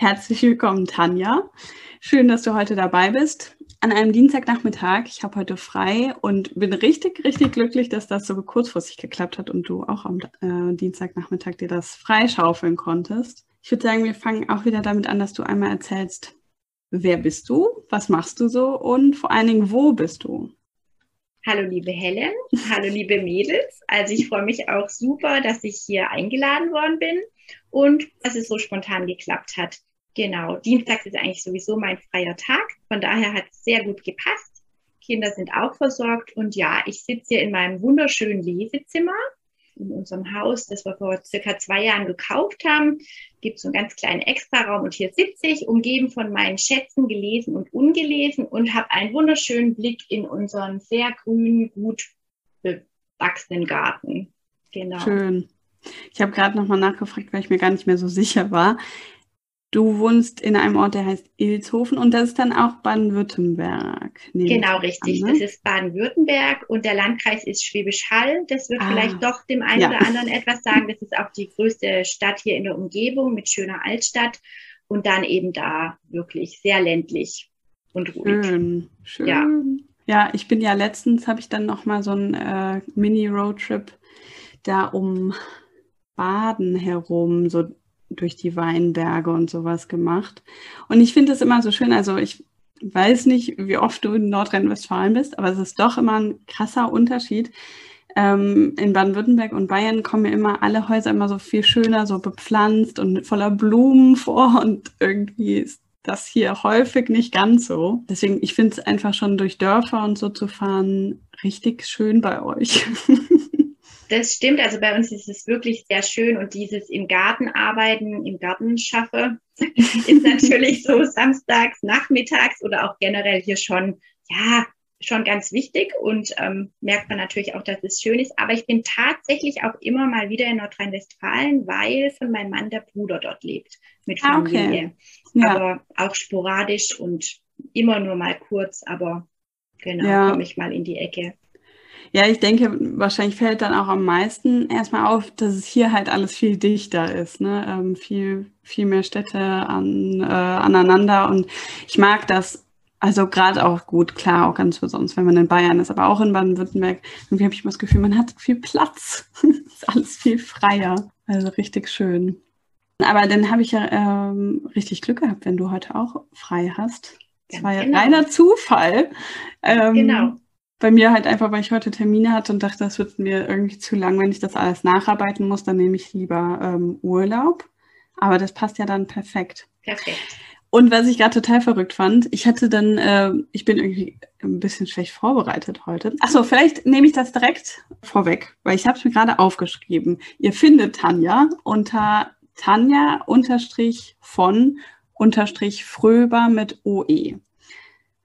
Herzlich willkommen, Tanja. Schön, dass du heute dabei bist. An einem Dienstagnachmittag. Ich habe heute frei und bin richtig, richtig glücklich, dass das so kurzfristig geklappt hat und du auch am äh, Dienstagnachmittag dir das freischaufeln konntest. Ich würde sagen, wir fangen auch wieder damit an, dass du einmal erzählst, wer bist du, was machst du so und vor allen Dingen, wo bist du? Hallo liebe Helen, hallo liebe Mädels. Also ich freue mich auch super, dass ich hier eingeladen worden bin und dass es so spontan geklappt hat. Genau, Dienstags ist eigentlich sowieso mein freier Tag. Von daher hat es sehr gut gepasst. Kinder sind auch versorgt und ja, ich sitze hier in meinem wunderschönen Lesezimmer in unserem Haus, das wir vor circa zwei Jahren gekauft haben. Gibt so einen ganz kleinen Extraraum und hier sitze ich, umgeben von meinen Schätzen, gelesen und ungelesen und habe einen wunderschönen Blick in unseren sehr grünen, gut bewachsenen Garten. Genau. Schön. Ich habe gerade nochmal nachgefragt, weil ich mir gar nicht mehr so sicher war. Du wohnst in einem Ort, der heißt Ilshofen und das ist dann auch Baden-Württemberg. Genau, richtig. An, ne? Das ist Baden-Württemberg und der Landkreis ist Schwäbisch Hall. Das wird ah, vielleicht doch dem einen ja. oder anderen etwas sagen. Das ist auch die größte Stadt hier in der Umgebung mit schöner Altstadt und dann eben da wirklich sehr ländlich und ruhig. Schön, schön. Ja. Ja, ich bin ja letztens, habe ich dann noch mal so einen äh, Mini-Roadtrip da um Baden herum, so durch die Weinberge und sowas gemacht. Und ich finde es immer so schön, also ich weiß nicht, wie oft du in Nordrhein-Westfalen bist, aber es ist doch immer ein krasser Unterschied. Ähm, in Baden-Württemberg und Bayern kommen mir immer alle Häuser immer so viel schöner, so bepflanzt und voller Blumen vor und irgendwie ist das hier häufig nicht ganz so. Deswegen, ich finde es einfach schon durch Dörfer und so zu fahren richtig schön bei euch. Das stimmt. Also bei uns ist es wirklich sehr schön und dieses im Garten arbeiten, im Garten schaffe, ist natürlich so samstags, nachmittags oder auch generell hier schon, ja, schon ganz wichtig und ähm, merkt man natürlich auch, dass es schön ist. Aber ich bin tatsächlich auch immer mal wieder in Nordrhein-Westfalen, weil von meinem Mann der Bruder dort lebt mit Familie. Ah, okay. ja. Aber auch sporadisch und immer nur mal kurz, aber genau, ja. komme ich mal in die Ecke. Ja, ich denke, wahrscheinlich fällt dann auch am meisten erstmal auf, dass es hier halt alles viel dichter ist, ne? Ähm, viel, viel mehr Städte an, äh, aneinander. Und ich mag das also gerade auch gut, klar, auch ganz besonders, wenn man in Bayern ist, aber auch in Baden-Württemberg, irgendwie habe ich immer das Gefühl, man hat viel Platz. ist alles viel freier. Also richtig schön. Aber dann habe ich ja ähm, richtig Glück gehabt, wenn du heute auch frei hast. Das war ja genau. reiner Zufall. Ähm, genau bei mir halt einfach, weil ich heute Termine hatte und dachte, das wird mir irgendwie zu lang, wenn ich das alles nacharbeiten muss, dann nehme ich lieber ähm, Urlaub. Aber das passt ja dann perfekt. Perfekt. Und was ich gerade total verrückt fand, ich hatte dann, äh, ich bin irgendwie ein bisschen schlecht vorbereitet heute. Achso, vielleicht nehme ich das direkt vorweg, weil ich habe es mir gerade aufgeschrieben. Ihr findet Tanja unter Tanja unterstrich von unterstrich Fröber mit OE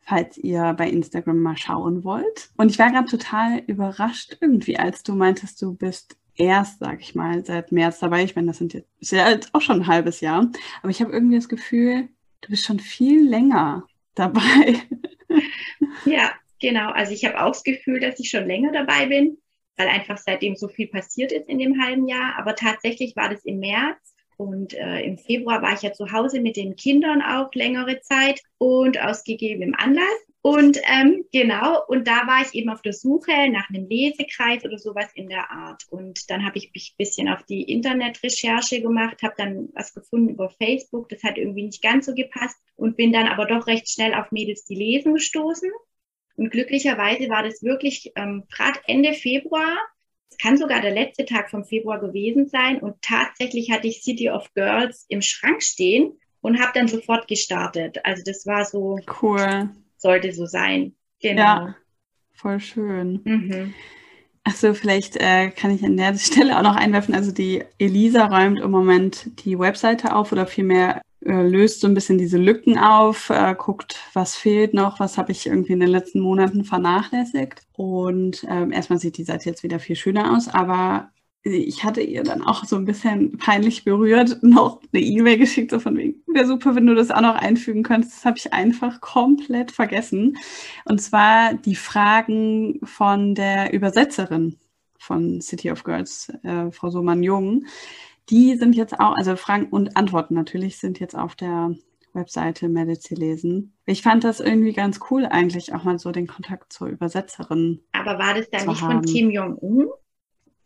falls ihr bei Instagram mal schauen wollt. Und ich war gerade total überrascht irgendwie, als du meintest, du bist erst, sag ich mal, seit März dabei. Ich meine, das sind jetzt, ist ja jetzt auch schon ein halbes Jahr. Aber ich habe irgendwie das Gefühl, du bist schon viel länger dabei. Ja, genau. Also ich habe auch das Gefühl, dass ich schon länger dabei bin, weil einfach seitdem so viel passiert ist in dem halben Jahr. Aber tatsächlich war das im März und äh, im Februar war ich ja zu Hause mit den Kindern auch längere Zeit und aus gegebenem Anlass. Und ähm, genau, und da war ich eben auf der Suche nach einem Lesekreis oder sowas in der Art. Und dann habe ich mich ein bisschen auf die Internetrecherche gemacht, habe dann was gefunden über Facebook. Das hat irgendwie nicht ganz so gepasst und bin dann aber doch recht schnell auf Mädels, die lesen gestoßen. Und glücklicherweise war das wirklich ähm, gerade Ende Februar es kann sogar der letzte Tag vom Februar gewesen sein. Und tatsächlich hatte ich City of Girls im Schrank stehen und habe dann sofort gestartet. Also das war so cool. Sollte so sein. Genau. Ja, voll schön. Mhm. Achso, vielleicht äh, kann ich an der Stelle auch noch einwerfen. Also die Elisa räumt im Moment die Webseite auf oder vielmehr löst so ein bisschen diese Lücken auf, äh, guckt, was fehlt noch, was habe ich irgendwie in den letzten Monaten vernachlässigt. Und ähm, erstmal sieht die Seite jetzt wieder viel schöner aus, aber ich hatte ihr dann auch so ein bisschen peinlich berührt noch eine E-Mail geschickt, so von wegen, wäre super, wenn du das auch noch einfügen könntest. Das habe ich einfach komplett vergessen. Und zwar die Fragen von der Übersetzerin von City of Girls, äh, Frau Sohmann-Jung. Die sind jetzt auch, also Fragen und Antworten natürlich sind jetzt auf der Webseite Medici lesen. Ich fand das irgendwie ganz cool, eigentlich auch mal so den Kontakt zur Übersetzerin. Aber war das dann nicht haben. von Kim Jong-un?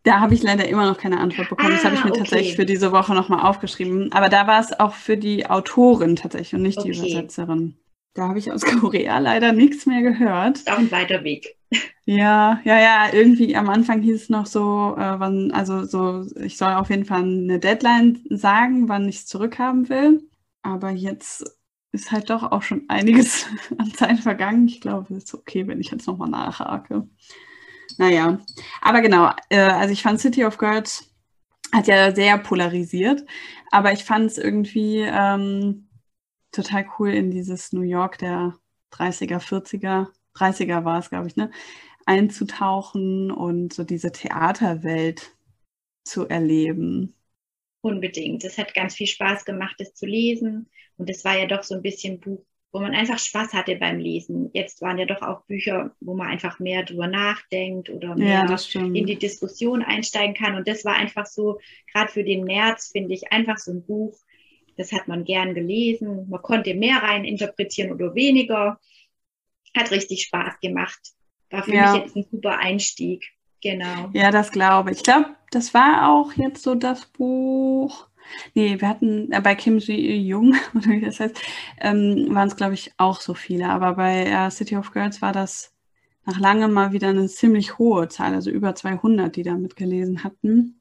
Da habe ich leider immer noch keine Antwort bekommen. Ah, das habe ich mir okay. tatsächlich für diese Woche nochmal aufgeschrieben. Aber da war es auch für die Autorin tatsächlich und nicht okay. die Übersetzerin. Da habe ich aus Korea leider nichts mehr gehört. Ist auch ein weiter Weg. Ja, ja, ja. Irgendwie am Anfang hieß es noch so, äh, wann, also so, ich soll auf jeden Fall eine Deadline sagen, wann ich es zurückhaben will. Aber jetzt ist halt doch auch schon einiges an Zeit vergangen. Ich glaube, es ist okay, wenn ich jetzt nochmal nachhake. Naja, aber genau, äh, also ich fand City of Girls hat ja sehr polarisiert, aber ich fand es irgendwie ähm, total cool in dieses New York der 30er, 40er, 30er war es, glaube ich, ne, einzutauchen und so diese Theaterwelt zu erleben. Unbedingt. Es hat ganz viel Spaß gemacht, das zu lesen. Und es war ja doch so ein bisschen Buch wo man einfach Spaß hatte beim Lesen. Jetzt waren ja doch auch Bücher, wo man einfach mehr drüber nachdenkt oder mehr ja, in die Diskussion einsteigen kann. Und das war einfach so, gerade für den März finde ich einfach so ein Buch, das hat man gern gelesen. Man konnte mehr rein interpretieren oder weniger. Hat richtig Spaß gemacht. War für ja. mich jetzt ein super Einstieg. Genau. Ja, das glaube ich. Ich glaube, das war auch jetzt so das Buch, Nee, wir hatten äh, bei Kim Ji-Jung, oder wie das heißt, ähm, waren es, glaube ich, auch so viele. Aber bei äh, City of Girls war das nach langem mal wieder eine ziemlich hohe Zahl, also über 200, die da mitgelesen hatten.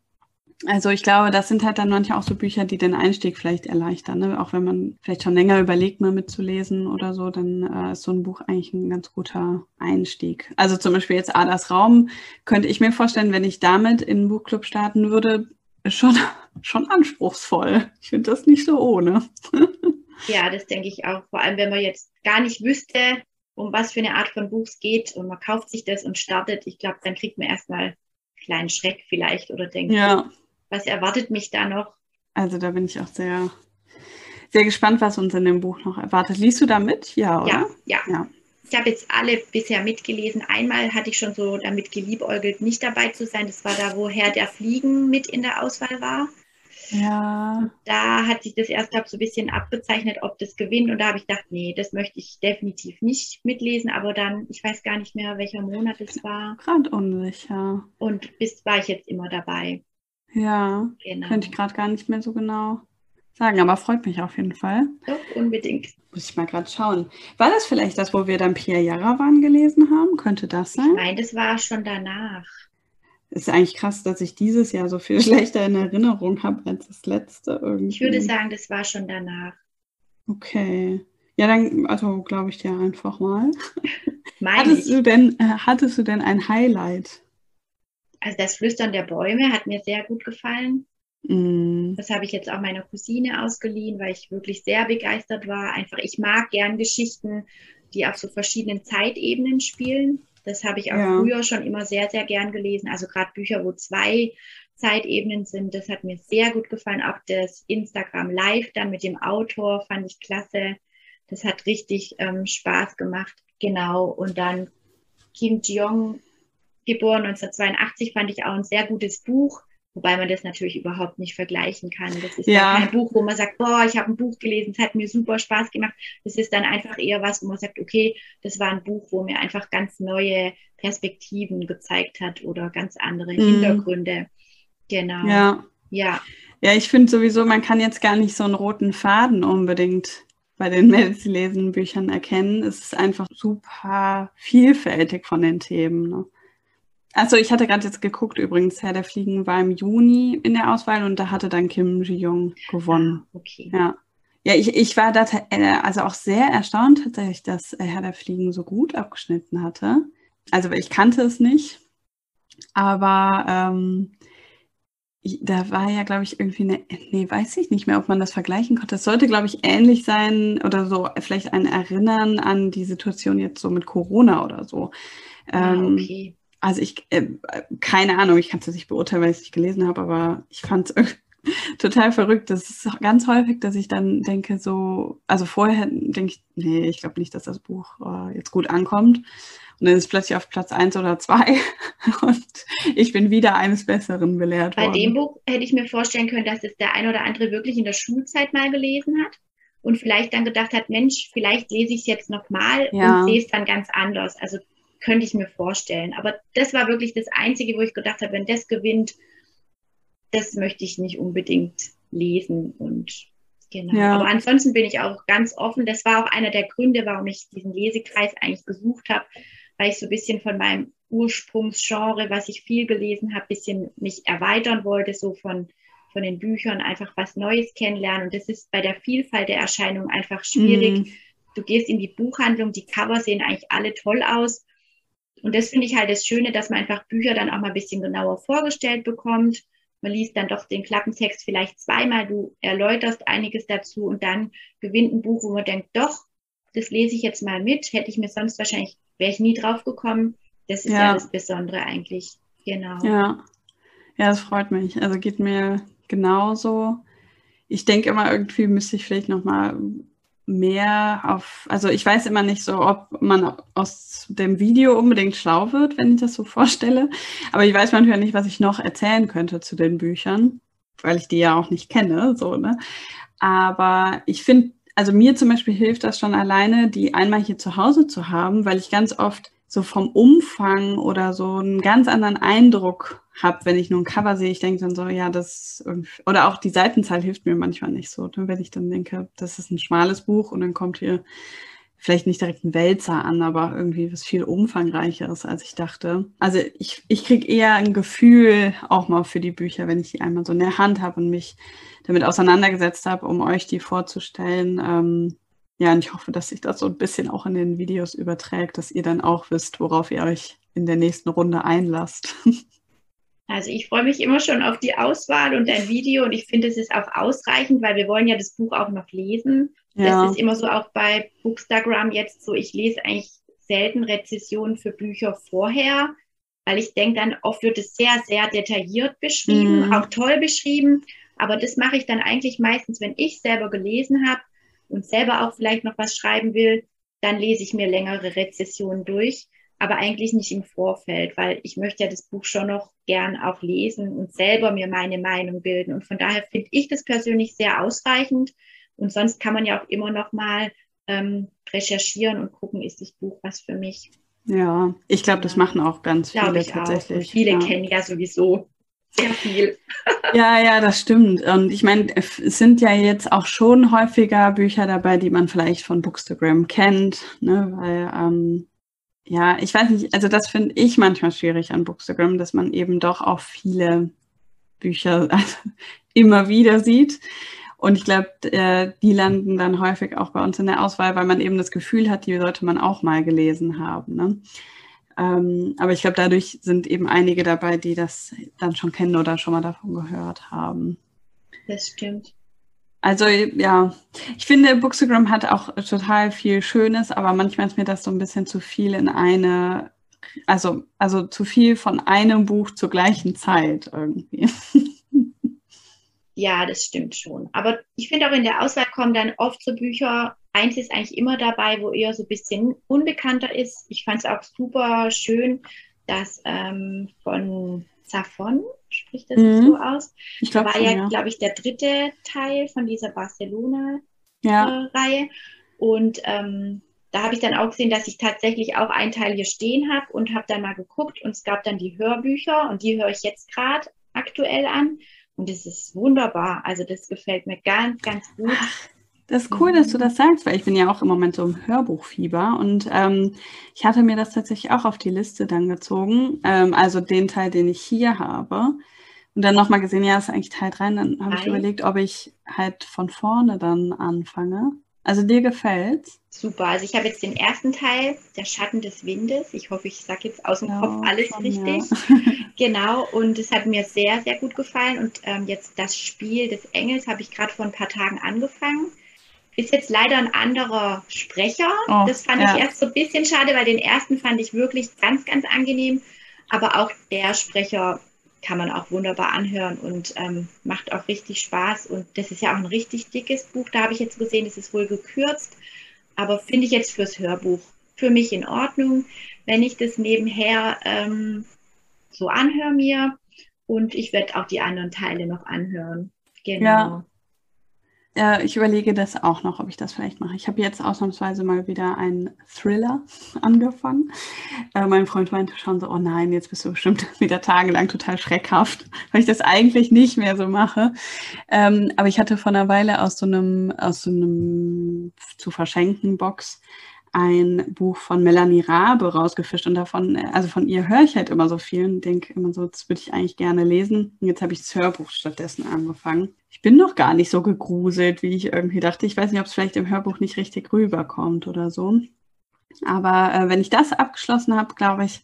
Also ich glaube, das sind halt dann manchmal auch so Bücher, die den Einstieg vielleicht erleichtern. Ne? Auch wenn man vielleicht schon länger überlegt, mal mitzulesen oder so, dann äh, ist so ein Buch eigentlich ein ganz guter Einstieg. Also zum Beispiel jetzt Adas Raum könnte ich mir vorstellen, wenn ich damit in einen Buchclub starten würde, ist schon, schon anspruchsvoll. Ich finde das nicht so ohne. ja, das denke ich auch. Vor allem, wenn man jetzt gar nicht wüsste, um was für eine Art von Buch es geht und man kauft sich das und startet, ich glaube, dann kriegt man erstmal einen kleinen Schreck vielleicht oder denkt, ja. Was erwartet mich da noch? Also da bin ich auch sehr, sehr gespannt, was uns in dem Buch noch erwartet. Liest du da mit? Ja, oder? Ja, ja. ja. Ich habe jetzt alle bisher mitgelesen. Einmal hatte ich schon so damit geliebäugelt, nicht dabei zu sein. Das war da, wo Herr der Fliegen mit in der Auswahl war. Ja. Da hat sich das erst, glaube ich, so ein bisschen abgezeichnet, ob das gewinnt. Und da habe ich gedacht, nee, das möchte ich definitiv nicht mitlesen. Aber dann, ich weiß gar nicht mehr, welcher Monat es war. Gerade unsicher. Und bis war ich jetzt immer dabei. Ja, genau. könnte ich gerade gar nicht mehr so genau sagen, aber freut mich auf jeden Fall. Doch, unbedingt. Muss ich mal gerade schauen. War das vielleicht das, wo wir dann Pierre Jarawan gelesen haben? Könnte das sein? Ich meine, das war schon danach. Ist eigentlich krass, dass ich dieses Jahr so viel schlechter in Erinnerung habe als das letzte irgendwie. Ich würde sagen, das war schon danach. Okay. Ja, dann, also glaube ich dir einfach mal. hattest, Du denn, äh, hattest du denn ein Highlight? Also das Flüstern der Bäume hat mir sehr gut gefallen. Mm. Das habe ich jetzt auch meiner Cousine ausgeliehen, weil ich wirklich sehr begeistert war. Einfach, ich mag gern Geschichten, die auf so verschiedenen Zeitebenen spielen. Das habe ich auch ja. früher schon immer sehr, sehr gern gelesen. Also gerade Bücher, wo zwei Zeitebenen sind, das hat mir sehr gut gefallen. Auch das Instagram Live dann mit dem Autor fand ich klasse. Das hat richtig ähm, Spaß gemacht. Genau. Und dann Kim Jong, geboren 1982, fand ich auch ein sehr gutes Buch Wobei man das natürlich überhaupt nicht vergleichen kann. Das ist ja. kein Buch, wo man sagt, boah, ich habe ein Buch gelesen, es hat mir super Spaß gemacht. Das ist dann einfach eher was, wo man sagt, okay, das war ein Buch, wo mir einfach ganz neue Perspektiven gezeigt hat oder ganz andere mhm. Hintergründe. Genau. Ja. Ja. Ja, ich finde sowieso, man kann jetzt gar nicht so einen roten Faden unbedingt bei den Melzi-Lesen-Büchern erkennen. Es ist einfach super vielfältig von den Themen. Ne? Also ich hatte gerade jetzt geguckt, übrigens, Herr der Fliegen war im Juni in der Auswahl und da hatte dann Kim Ji-young gewonnen. Ah, okay. Ja. Ja, ich, ich war da äh, also auch sehr erstaunt tatsächlich, dass Herr der Fliegen so gut abgeschnitten hatte. Also ich kannte es nicht, Aber ähm, da war ja, glaube ich, irgendwie eine, nee, weiß ich nicht mehr, ob man das vergleichen konnte. Es sollte, glaube ich, ähnlich sein oder so, vielleicht ein Erinnern an die Situation jetzt so mit Corona oder so. Ah, ähm, okay. Also ich, äh, keine Ahnung, ich kann es nicht beurteilen, weil ich es nicht gelesen habe, aber ich fand es total verrückt. Das ist ganz häufig, dass ich dann denke, so, also vorher denke ich, nee, ich glaube nicht, dass das Buch äh, jetzt gut ankommt. Und dann ist es plötzlich auf Platz eins oder zwei und ich bin wieder eines Besseren belehrt Bei worden. Bei dem Buch hätte ich mir vorstellen können, dass es der ein oder andere wirklich in der Schulzeit mal gelesen hat und vielleicht dann gedacht hat, Mensch, vielleicht lese ich es jetzt nochmal ja. und sehe es dann ganz anders. Also könnte ich mir vorstellen. Aber das war wirklich das Einzige, wo ich gedacht habe, wenn das gewinnt, das möchte ich nicht unbedingt lesen und genau. Ja. Aber ansonsten bin ich auch ganz offen. Das war auch einer der Gründe, warum ich diesen Lesekreis eigentlich gesucht habe, weil ich so ein bisschen von meinem Ursprungsgenre, was ich viel gelesen habe, bisschen mich erweitern wollte, so von von den Büchern einfach was Neues kennenlernen. Und das ist bei der Vielfalt der Erscheinungen einfach schwierig. Mm. Du gehst in die Buchhandlung, die Cover sehen eigentlich alle toll aus. Und das finde ich halt das Schöne, dass man einfach Bücher dann auch mal ein bisschen genauer vorgestellt bekommt man liest dann doch den Klappentext vielleicht zweimal, du erläuterst einiges dazu und dann gewinnt ein Buch, wo man denkt, doch, das lese ich jetzt mal mit, hätte ich mir sonst wahrscheinlich, wäre ich nie drauf gekommen. Das ist ja. ja das Besondere eigentlich. Genau. Ja. Ja, das freut mich. Also geht mir genauso. Ich denke immer, irgendwie müsste ich vielleicht nochmal mehr auf, also ich weiß immer nicht so, ob man aus dem Video unbedingt schlau wird, wenn ich das so vorstelle. Aber ich weiß manchmal nicht, was ich noch erzählen könnte zu den Büchern, weil ich die ja auch nicht kenne, so, ne? Aber ich finde, also mir zum Beispiel hilft das schon alleine, die einmal hier zu Hause zu haben, weil ich ganz oft so vom Umfang oder so einen ganz anderen Eindruck habe, wenn ich nur ein Cover sehe. Ich denke dann so, ja, das oder auch die Seitenzahl hilft mir manchmal nicht so. Wenn ich dann denke, das ist ein schmales Buch und dann kommt hier vielleicht nicht direkt ein Wälzer an, aber irgendwie was viel umfangreicheres, als ich dachte. Also ich, ich kriege eher ein Gefühl auch mal für die Bücher, wenn ich die einmal so in der Hand habe und mich damit auseinandergesetzt habe, um euch die vorzustellen. Ähm, ja, und ich hoffe, dass sich das so ein bisschen auch in den Videos überträgt, dass ihr dann auch wisst, worauf ihr euch in der nächsten Runde einlasst. Also ich freue mich immer schon auf die Auswahl und dein Video und ich finde, es ist auch ausreichend, weil wir wollen ja das Buch auch noch lesen. Ja. Das ist immer so auch bei Bookstagram jetzt so, ich lese eigentlich selten Rezessionen für Bücher vorher, weil ich denke dann, oft wird es sehr, sehr detailliert beschrieben, mhm. auch toll beschrieben, aber das mache ich dann eigentlich meistens, wenn ich selber gelesen habe und selber auch vielleicht noch was schreiben will, dann lese ich mir längere Rezessionen durch, aber eigentlich nicht im Vorfeld, weil ich möchte ja das Buch schon noch gern auch lesen und selber mir meine Meinung bilden. Und von daher finde ich das persönlich sehr ausreichend. Und sonst kann man ja auch immer noch mal ähm, recherchieren und gucken, ist das Buch was für mich. Ja, ich glaube, das machen auch ganz viele tatsächlich. Auch. Und viele ja. kennen ja sowieso sehr viel. ja, ja, das stimmt. Und ich meine, es sind ja jetzt auch schon häufiger Bücher dabei, die man vielleicht von Bookstagram kennt, ne? weil ähm, ja, ich weiß nicht, also das finde ich manchmal schwierig an Bookstagram, dass man eben doch auch viele Bücher also, immer wieder sieht. Und ich glaube, äh, die landen dann häufig auch bei uns in der Auswahl, weil man eben das Gefühl hat, die sollte man auch mal gelesen haben. Ne? Ähm, aber ich glaube, dadurch sind eben einige dabei, die das dann schon kennen oder schon mal davon gehört haben. Das stimmt. Also ja, ich finde, Bookstagram hat auch total viel Schönes, aber manchmal ist mir das so ein bisschen zu viel in eine, also, also zu viel von einem Buch zur gleichen Zeit irgendwie. Ja, das stimmt schon. Aber ich finde auch in der Auswahl kommen dann oft so Bücher, eins ist eigentlich immer dabei, wo eher so ein bisschen unbekannter ist. Ich fand es auch super schön, dass ähm, von Zafon, spricht das mhm. so aus, ich glaub, war ja, ja. glaube ich, der dritte Teil von dieser Barcelona-Reihe. Ja. Äh, und ähm, da habe ich dann auch gesehen, dass ich tatsächlich auch einen Teil hier stehen habe und habe dann mal geguckt und es gab dann die Hörbücher und die höre ich jetzt gerade aktuell an. Und das ist wunderbar. Also das gefällt mir ganz, ganz gut. Das ist cool, dass du das sagst, weil ich bin ja auch im Moment so im Hörbuchfieber und ähm, ich hatte mir das tatsächlich auch auf die Liste dann gezogen, ähm, also den Teil, den ich hier habe und dann nochmal gesehen, ja, ist eigentlich Teil 3, dann habe ich überlegt, ob ich halt von vorne dann anfange. Also dir gefällt's? Super. Also ich habe jetzt den ersten Teil, der Schatten des Windes. Ich hoffe, ich sage jetzt aus dem genau, Kopf alles schon, richtig. Ja. genau. Und es hat mir sehr, sehr gut gefallen. Und ähm, jetzt das Spiel des Engels habe ich gerade vor ein paar Tagen angefangen. Ist jetzt leider ein anderer Sprecher. Oh, das fand ja. ich erst so ein bisschen schade, weil den ersten fand ich wirklich ganz, ganz angenehm. Aber auch der Sprecher kann man auch wunderbar anhören und ähm, macht auch richtig Spaß. Und das ist ja auch ein richtig dickes Buch. Da habe ich jetzt gesehen, das ist wohl gekürzt, aber finde ich jetzt fürs Hörbuch für mich in Ordnung, wenn ich das nebenher ähm, so anhöre mir. Und ich werde auch die anderen Teile noch anhören. Genau. Ja. Äh, ich überlege das auch noch, ob ich das vielleicht mache. Ich habe jetzt ausnahmsweise mal wieder einen Thriller angefangen. Äh, mein Freund meinte schon so, oh nein, jetzt bist du bestimmt wieder tagelang total schreckhaft, weil ich das eigentlich nicht mehr so mache. Ähm, aber ich hatte vor einer Weile aus so einem, aus so einem zu verschenken Box ein Buch von Melanie Rabe rausgefischt und davon, also von ihr höre ich halt immer so viel und denke immer so, das würde ich eigentlich gerne lesen. Und jetzt habe ich das Hörbuch stattdessen angefangen. Ich bin noch gar nicht so gegruselt, wie ich irgendwie dachte. Ich weiß nicht, ob es vielleicht im Hörbuch nicht richtig rüberkommt oder so. Aber äh, wenn ich das abgeschlossen habe, glaube ich,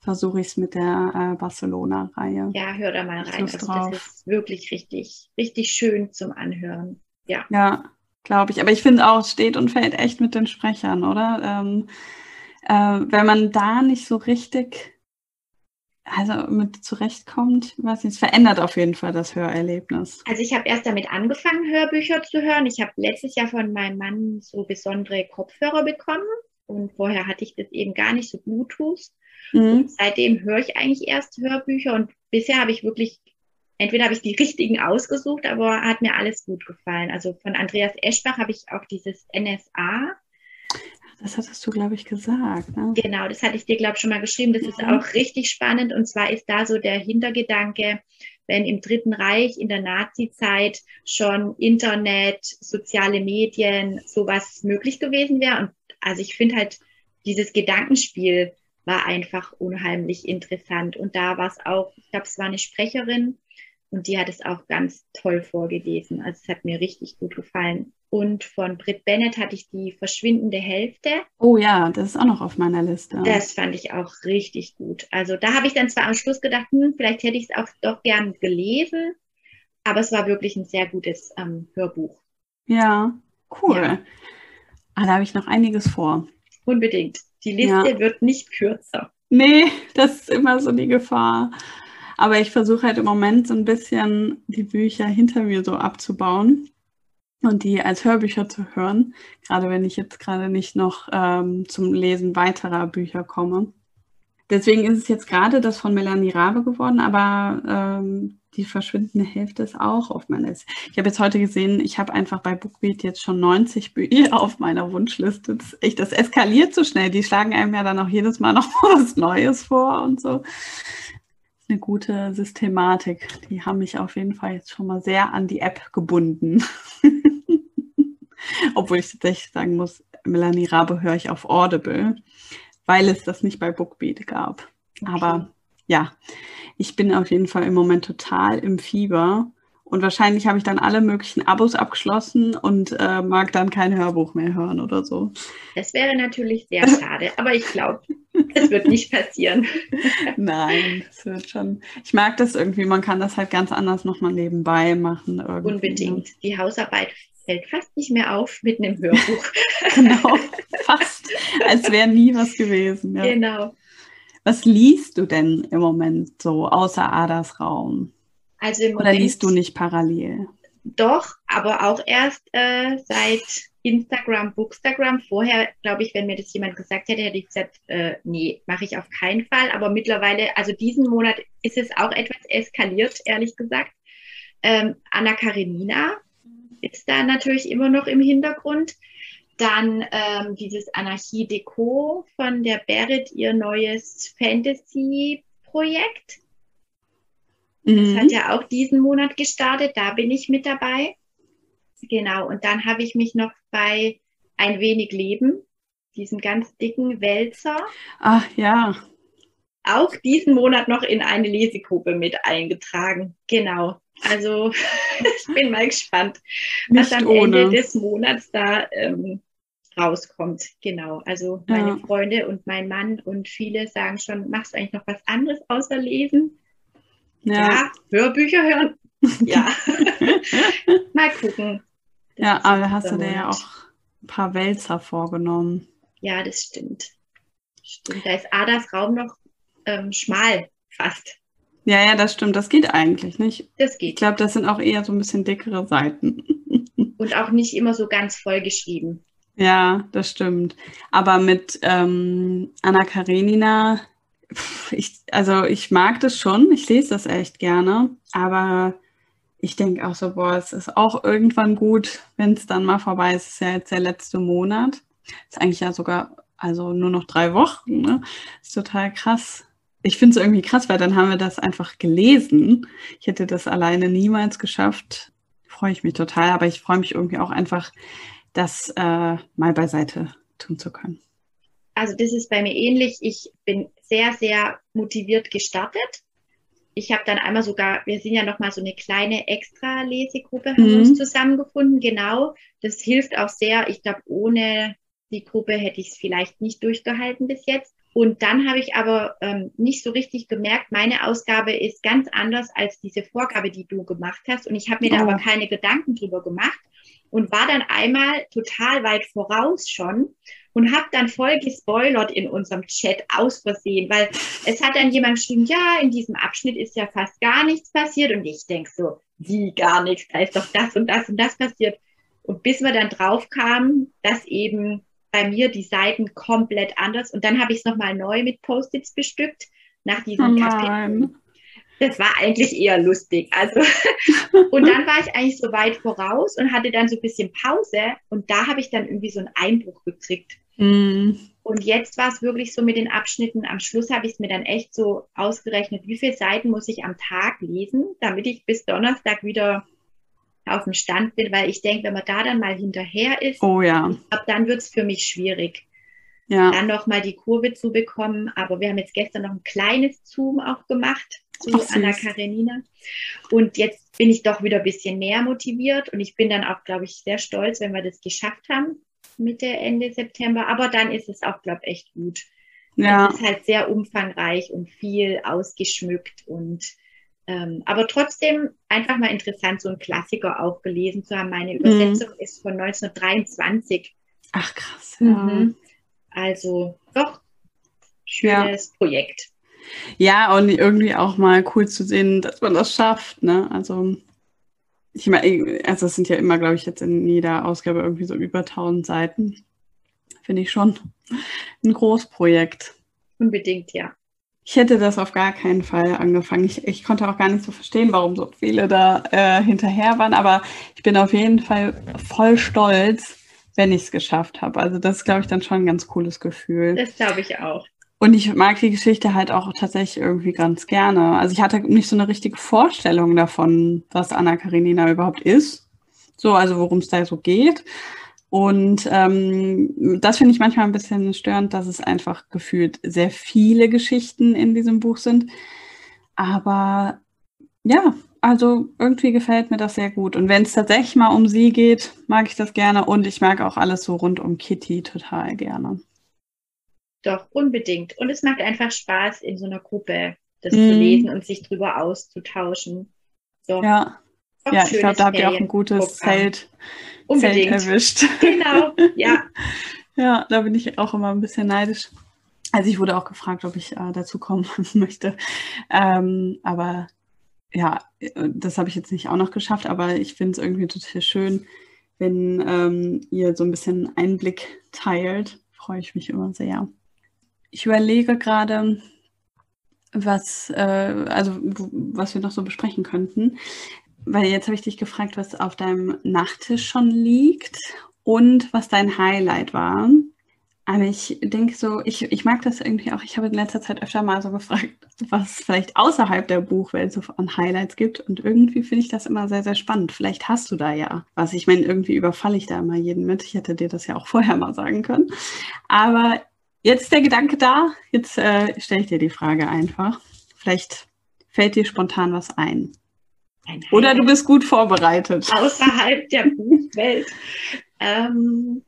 versuche ich es mit der äh, Barcelona-Reihe. Ja, hör da mal rein. Also, das ist wirklich richtig, richtig schön zum Anhören. Ja. Ja, glaube ich. Aber ich finde auch, es steht und fällt echt mit den Sprechern, oder? Ähm, äh, wenn man da nicht so richtig also mit zurechtkommt, was es verändert auf jeden Fall das Hörerlebnis. Also ich habe erst damit angefangen, Hörbücher zu hören. Ich habe letztes Jahr von meinem Mann so besondere Kopfhörer bekommen und vorher hatte ich das eben gar nicht so Bluetooth. Mhm. seitdem höre ich eigentlich erst Hörbücher und bisher habe ich wirklich entweder habe ich die richtigen ausgesucht, aber hat mir alles gut gefallen. Also von Andreas Eschbach habe ich auch dieses NSA. Das hattest du, glaube ich, gesagt. Ne? Genau, das hatte ich dir, glaube ich, schon mal geschrieben. Das mhm. ist auch richtig spannend. Und zwar ist da so der Hintergedanke, wenn im Dritten Reich in der Nazi-Zeit schon Internet, soziale Medien, sowas möglich gewesen wäre. Und also ich finde halt, dieses Gedankenspiel war einfach unheimlich interessant. Und da war es auch, ich glaube, es war eine Sprecherin, und die hat es auch ganz toll vorgelesen. Also es hat mir richtig gut gefallen. Und von Britt Bennett hatte ich die verschwindende Hälfte. Oh ja, das ist auch noch auf meiner Liste. Das fand ich auch richtig gut. Also da habe ich dann zwar am Schluss gedacht, hm, vielleicht hätte ich es auch doch gern gelesen, aber es war wirklich ein sehr gutes ähm, Hörbuch. Ja, cool. Ja. Ah, da habe ich noch einiges vor. Unbedingt. Die Liste ja. wird nicht kürzer. Nee, das ist immer so die Gefahr. Aber ich versuche halt im Moment so ein bisschen die Bücher hinter mir so abzubauen und die als Hörbücher zu hören, gerade wenn ich jetzt gerade nicht noch ähm, zum Lesen weiterer Bücher komme. Deswegen ist es jetzt gerade das von Melanie Rabe geworden, aber ähm, die verschwindende Hälfte ist auch auf meiner Liste. Ich habe jetzt heute gesehen, ich habe einfach bei Bookbeat jetzt schon 90 Bücher auf meiner Wunschliste. Das, echt, das eskaliert so schnell. Die schlagen einem ja dann auch jedes Mal noch was Neues vor und so eine gute Systematik. Die haben mich auf jeden Fall jetzt schon mal sehr an die App gebunden. Obwohl ich tatsächlich sagen muss, Melanie Rabe höre ich auf Audible, weil es das nicht bei Bookbeat gab. Okay. Aber ja, ich bin auf jeden Fall im Moment total im Fieber und wahrscheinlich habe ich dann alle möglichen Abos abgeschlossen und äh, mag dann kein Hörbuch mehr hören oder so. Das wäre natürlich sehr schade, aber ich glaube, es wird nicht passieren. Nein, es wird schon. Ich mag das irgendwie, man kann das halt ganz anders nochmal nebenbei machen. Irgendwie. Unbedingt. Die Hausarbeit fällt fast nicht mehr auf mit einem Hörbuch. genau, fast. Als wäre nie was gewesen. Ja. Genau. Was liest du denn im Moment so außer Adas Raum? Also im Oder liest du nicht parallel? Doch, aber auch erst äh, seit Instagram, Bookstagram. Vorher, glaube ich, wenn mir das jemand gesagt hätte, hätte ich gesagt, äh, nee, mache ich auf keinen Fall. Aber mittlerweile, also diesen Monat ist es auch etwas eskaliert, ehrlich gesagt. Ähm, Anna Karenina ist da natürlich immer noch im Hintergrund. Dann ähm, dieses Anarchie Deco von der Berit, ihr neues Fantasy-Projekt. Mhm. Das hat ja auch diesen Monat gestartet, da bin ich mit dabei. Genau, und dann habe ich mich noch bei Ein wenig Leben, diesem ganz dicken Wälzer. Ach ja. auch diesen Monat noch in eine Lesegruppe mit eingetragen. Genau. Also ich bin mal gespannt, was am ohne. Ende des Monats da ähm, rauskommt. Genau. Also meine ja. Freunde und mein Mann und viele sagen schon, machst du eigentlich noch was anderes außer lesen? Ja, ja Hörbücher hören. ja. mal gucken. Das ja, aber da hast du dir ja auch ein paar Wälzer vorgenommen. Ja, das stimmt. Stimmt. Da ist Adas Raum noch ähm, schmal fast. Ja, ja, das stimmt. Das geht eigentlich nicht. Das geht. Ich glaube, das sind auch eher so ein bisschen dickere Seiten. Und auch nicht immer so ganz voll geschrieben. Ja, das stimmt. Aber mit ähm, Anna Karenina, ich, also ich mag das schon. Ich lese das echt gerne. Aber ich denke auch so, boah, es ist auch irgendwann gut, wenn es dann mal vorbei ist. Es ist ja jetzt der letzte Monat. Ist eigentlich ja sogar, also nur noch drei Wochen. Ne? Ist total krass. Ich finde es irgendwie krass, weil dann haben wir das einfach gelesen. Ich hätte das alleine niemals geschafft. Freue ich mich total, aber ich freue mich irgendwie auch einfach, das äh, mal beiseite tun zu können. Also das ist bei mir ähnlich. Ich bin sehr, sehr motiviert gestartet ich habe dann einmal sogar, wir sind ja noch mal so eine kleine Extra-Lesegruppe, haben mhm. uns zusammengefunden. Genau, das hilft auch sehr. Ich glaube, ohne die Gruppe hätte ich es vielleicht nicht durchgehalten bis jetzt. Und dann habe ich aber ähm, nicht so richtig gemerkt, meine Ausgabe ist ganz anders als diese Vorgabe, die du gemacht hast. Und ich habe mir oh. da aber keine Gedanken drüber gemacht und war dann einmal total weit voraus schon und habe dann voll gespoilert in unserem Chat aus Versehen, weil es hat dann jemand geschrieben, ja, in diesem Abschnitt ist ja fast gar nichts passiert und ich denk so, wie gar nichts, da ist doch das und das und das passiert. Und bis wir dann drauf kamen, dass eben bei mir die Seiten komplett anders und dann habe ich es nochmal neu mit Post-its bestückt nach diesem oh Kapitel. Das war eigentlich eher lustig. Also, und dann war ich eigentlich so weit voraus und hatte dann so ein bisschen Pause und da habe ich dann irgendwie so einen Einbruch gekriegt. Mhm. Und jetzt war es wirklich so mit den Abschnitten. Am Schluss habe ich es mir dann echt so ausgerechnet, wie viele Seiten muss ich am Tag lesen, damit ich bis Donnerstag wieder auf dem Stand bin, weil ich denke, wenn man da dann mal hinterher ist, oh ja. ab dann wird es für mich schwierig, ja. dann nochmal die Kurve zu bekommen. Aber wir haben jetzt gestern noch ein kleines Zoom auch gemacht zu Ach, Anna Karenina. Und jetzt bin ich doch wieder ein bisschen mehr motiviert und ich bin dann auch, glaube ich, sehr stolz, wenn wir das geschafft haben. Mitte, Ende September. Aber dann ist es auch, glaube ich, echt gut. Ja. Es ist halt sehr umfangreich und viel ausgeschmückt und ähm, aber trotzdem einfach mal interessant, so ein Klassiker auch gelesen zu haben. Meine Übersetzung mhm. ist von 1923. Ach krass. Ja. Mhm. Also doch schönes ja. Projekt. Ja, und irgendwie auch mal cool zu sehen, dass man das schafft. Ne? Also ich meine, also es sind ja immer, glaube ich, jetzt in jeder Ausgabe irgendwie so über 1000 Seiten. Finde ich schon ein Großprojekt. Unbedingt, ja. Ich hätte das auf gar keinen Fall angefangen. Ich, ich konnte auch gar nicht so verstehen, warum so viele da äh, hinterher waren, aber ich bin auf jeden Fall voll stolz, wenn ich es geschafft habe. Also das ist, glaube ich, dann schon ein ganz cooles Gefühl. Das glaube ich auch. Und ich mag die Geschichte halt auch tatsächlich irgendwie ganz gerne. Also ich hatte nicht so eine richtige Vorstellung davon, was Anna Karenina überhaupt ist. So, also worum es da so geht. Und ähm, das finde ich manchmal ein bisschen störend, dass es einfach gefühlt sehr viele Geschichten in diesem Buch sind. Aber ja, also irgendwie gefällt mir das sehr gut. Und wenn es tatsächlich mal um sie geht, mag ich das gerne. Und ich mag auch alles so rund um Kitty total gerne. Doch, unbedingt. Und es macht einfach Spaß, in so einer Gruppe das mm. zu mhm. lesen und sich drüber auszutauschen. Doch. Ja. ja, ich glaube, da habt ihr auch ein gutes Zelt, Zelt erwischt. Genau, ja. ja, da bin ich auch immer ein bisschen neidisch. Also ich wurde auch gefragt, ob ich äh, dazu kommen möchte. Ähm, aber ja, das habe ich jetzt nicht auch noch geschafft, aber ich finde es irgendwie total schön, wenn ähm, ihr so ein bisschen Einblick teilt. Freue ich mich immer sehr. Ich überlege gerade, was, äh, also, was wir noch so besprechen könnten. Weil jetzt habe ich dich gefragt, was auf deinem Nachttisch schon liegt und was dein Highlight war. Aber ich denke so, ich, ich mag das irgendwie auch. Ich habe in letzter Zeit öfter mal so gefragt, was es vielleicht außerhalb der Buchwelt so an Highlights gibt. Und irgendwie finde ich das immer sehr, sehr spannend. Vielleicht hast du da ja was. Ich meine, irgendwie überfalle ich da immer jeden mit. Ich hätte dir das ja auch vorher mal sagen können. Aber jetzt ist der Gedanke da. Jetzt äh, stelle ich dir die Frage einfach. Vielleicht fällt dir spontan was ein. Oder du bist gut vorbereitet. Außerhalb der Buchwelt. Ähm,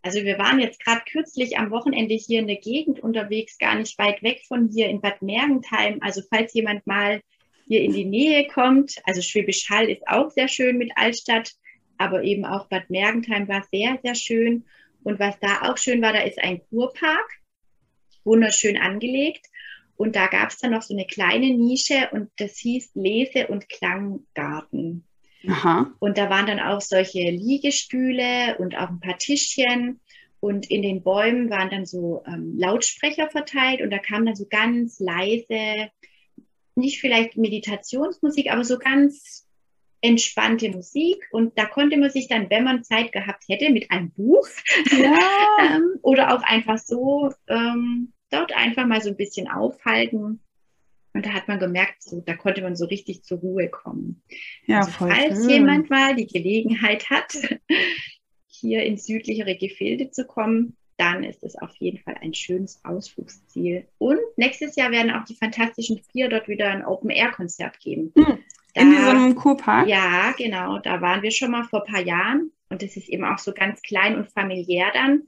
also wir waren jetzt gerade kürzlich am Wochenende hier in der Gegend unterwegs, gar nicht weit weg von hier in Bad Mergentheim. Also falls jemand mal hier in die Nähe kommt, also Schwäbisch Hall ist auch sehr schön mit Altstadt, aber eben auch Bad Mergentheim war sehr, sehr schön. Und was da auch schön war, da ist ein Kurpark, wunderschön angelegt. Und da gab es dann noch so eine kleine Nische und das hieß Lese- und Klanggarten. Aha. Und da waren dann auch solche Liegestühle und auch ein paar Tischchen. Und in den Bäumen waren dann so ähm, Lautsprecher verteilt und da kam dann so ganz leise, nicht vielleicht Meditationsmusik, aber so ganz entspannte Musik. Und da konnte man sich dann, wenn man Zeit gehabt hätte, mit einem Buch ja. ähm, oder auch einfach so ähm, dort einfach mal so ein bisschen aufhalten. Und da hat man gemerkt, so, da konnte man so richtig zur Ruhe kommen. Ja, also, voll falls schön. jemand mal die Gelegenheit hat, hier ins südlichere Gefilde zu kommen, dann ist es auf jeden Fall ein schönes Ausflugsziel. Und nächstes Jahr werden auch die Fantastischen Vier dort wieder ein Open-Air-Konzert geben. Hm. In diesem Kurpark? Ja, genau. Da waren wir schon mal vor ein paar Jahren. Und es ist eben auch so ganz klein und familiär dann.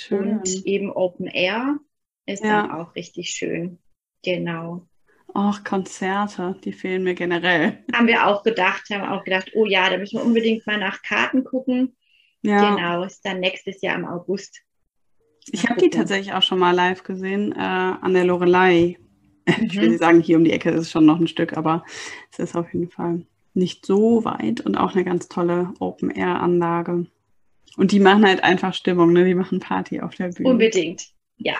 Schön. Und eben Open Air ist ja. dann auch richtig schön. Genau. Ach, Konzerte, die fehlen mir generell. Haben wir auch gedacht, haben auch gedacht, oh ja, da müssen wir unbedingt mal nach Karten gucken. Ja. Genau, ist dann nächstes Jahr im August. Ich habe die tatsächlich auch schon mal live gesehen, äh, an der Lorelei. Mhm. Ich will mhm. nicht sagen, hier um die Ecke ist es schon noch ein Stück, aber es ist auf jeden Fall nicht so weit und auch eine ganz tolle Open-Air-Anlage. Und die machen halt einfach Stimmung, ne? Die machen Party auf der Bühne. Unbedingt, ja.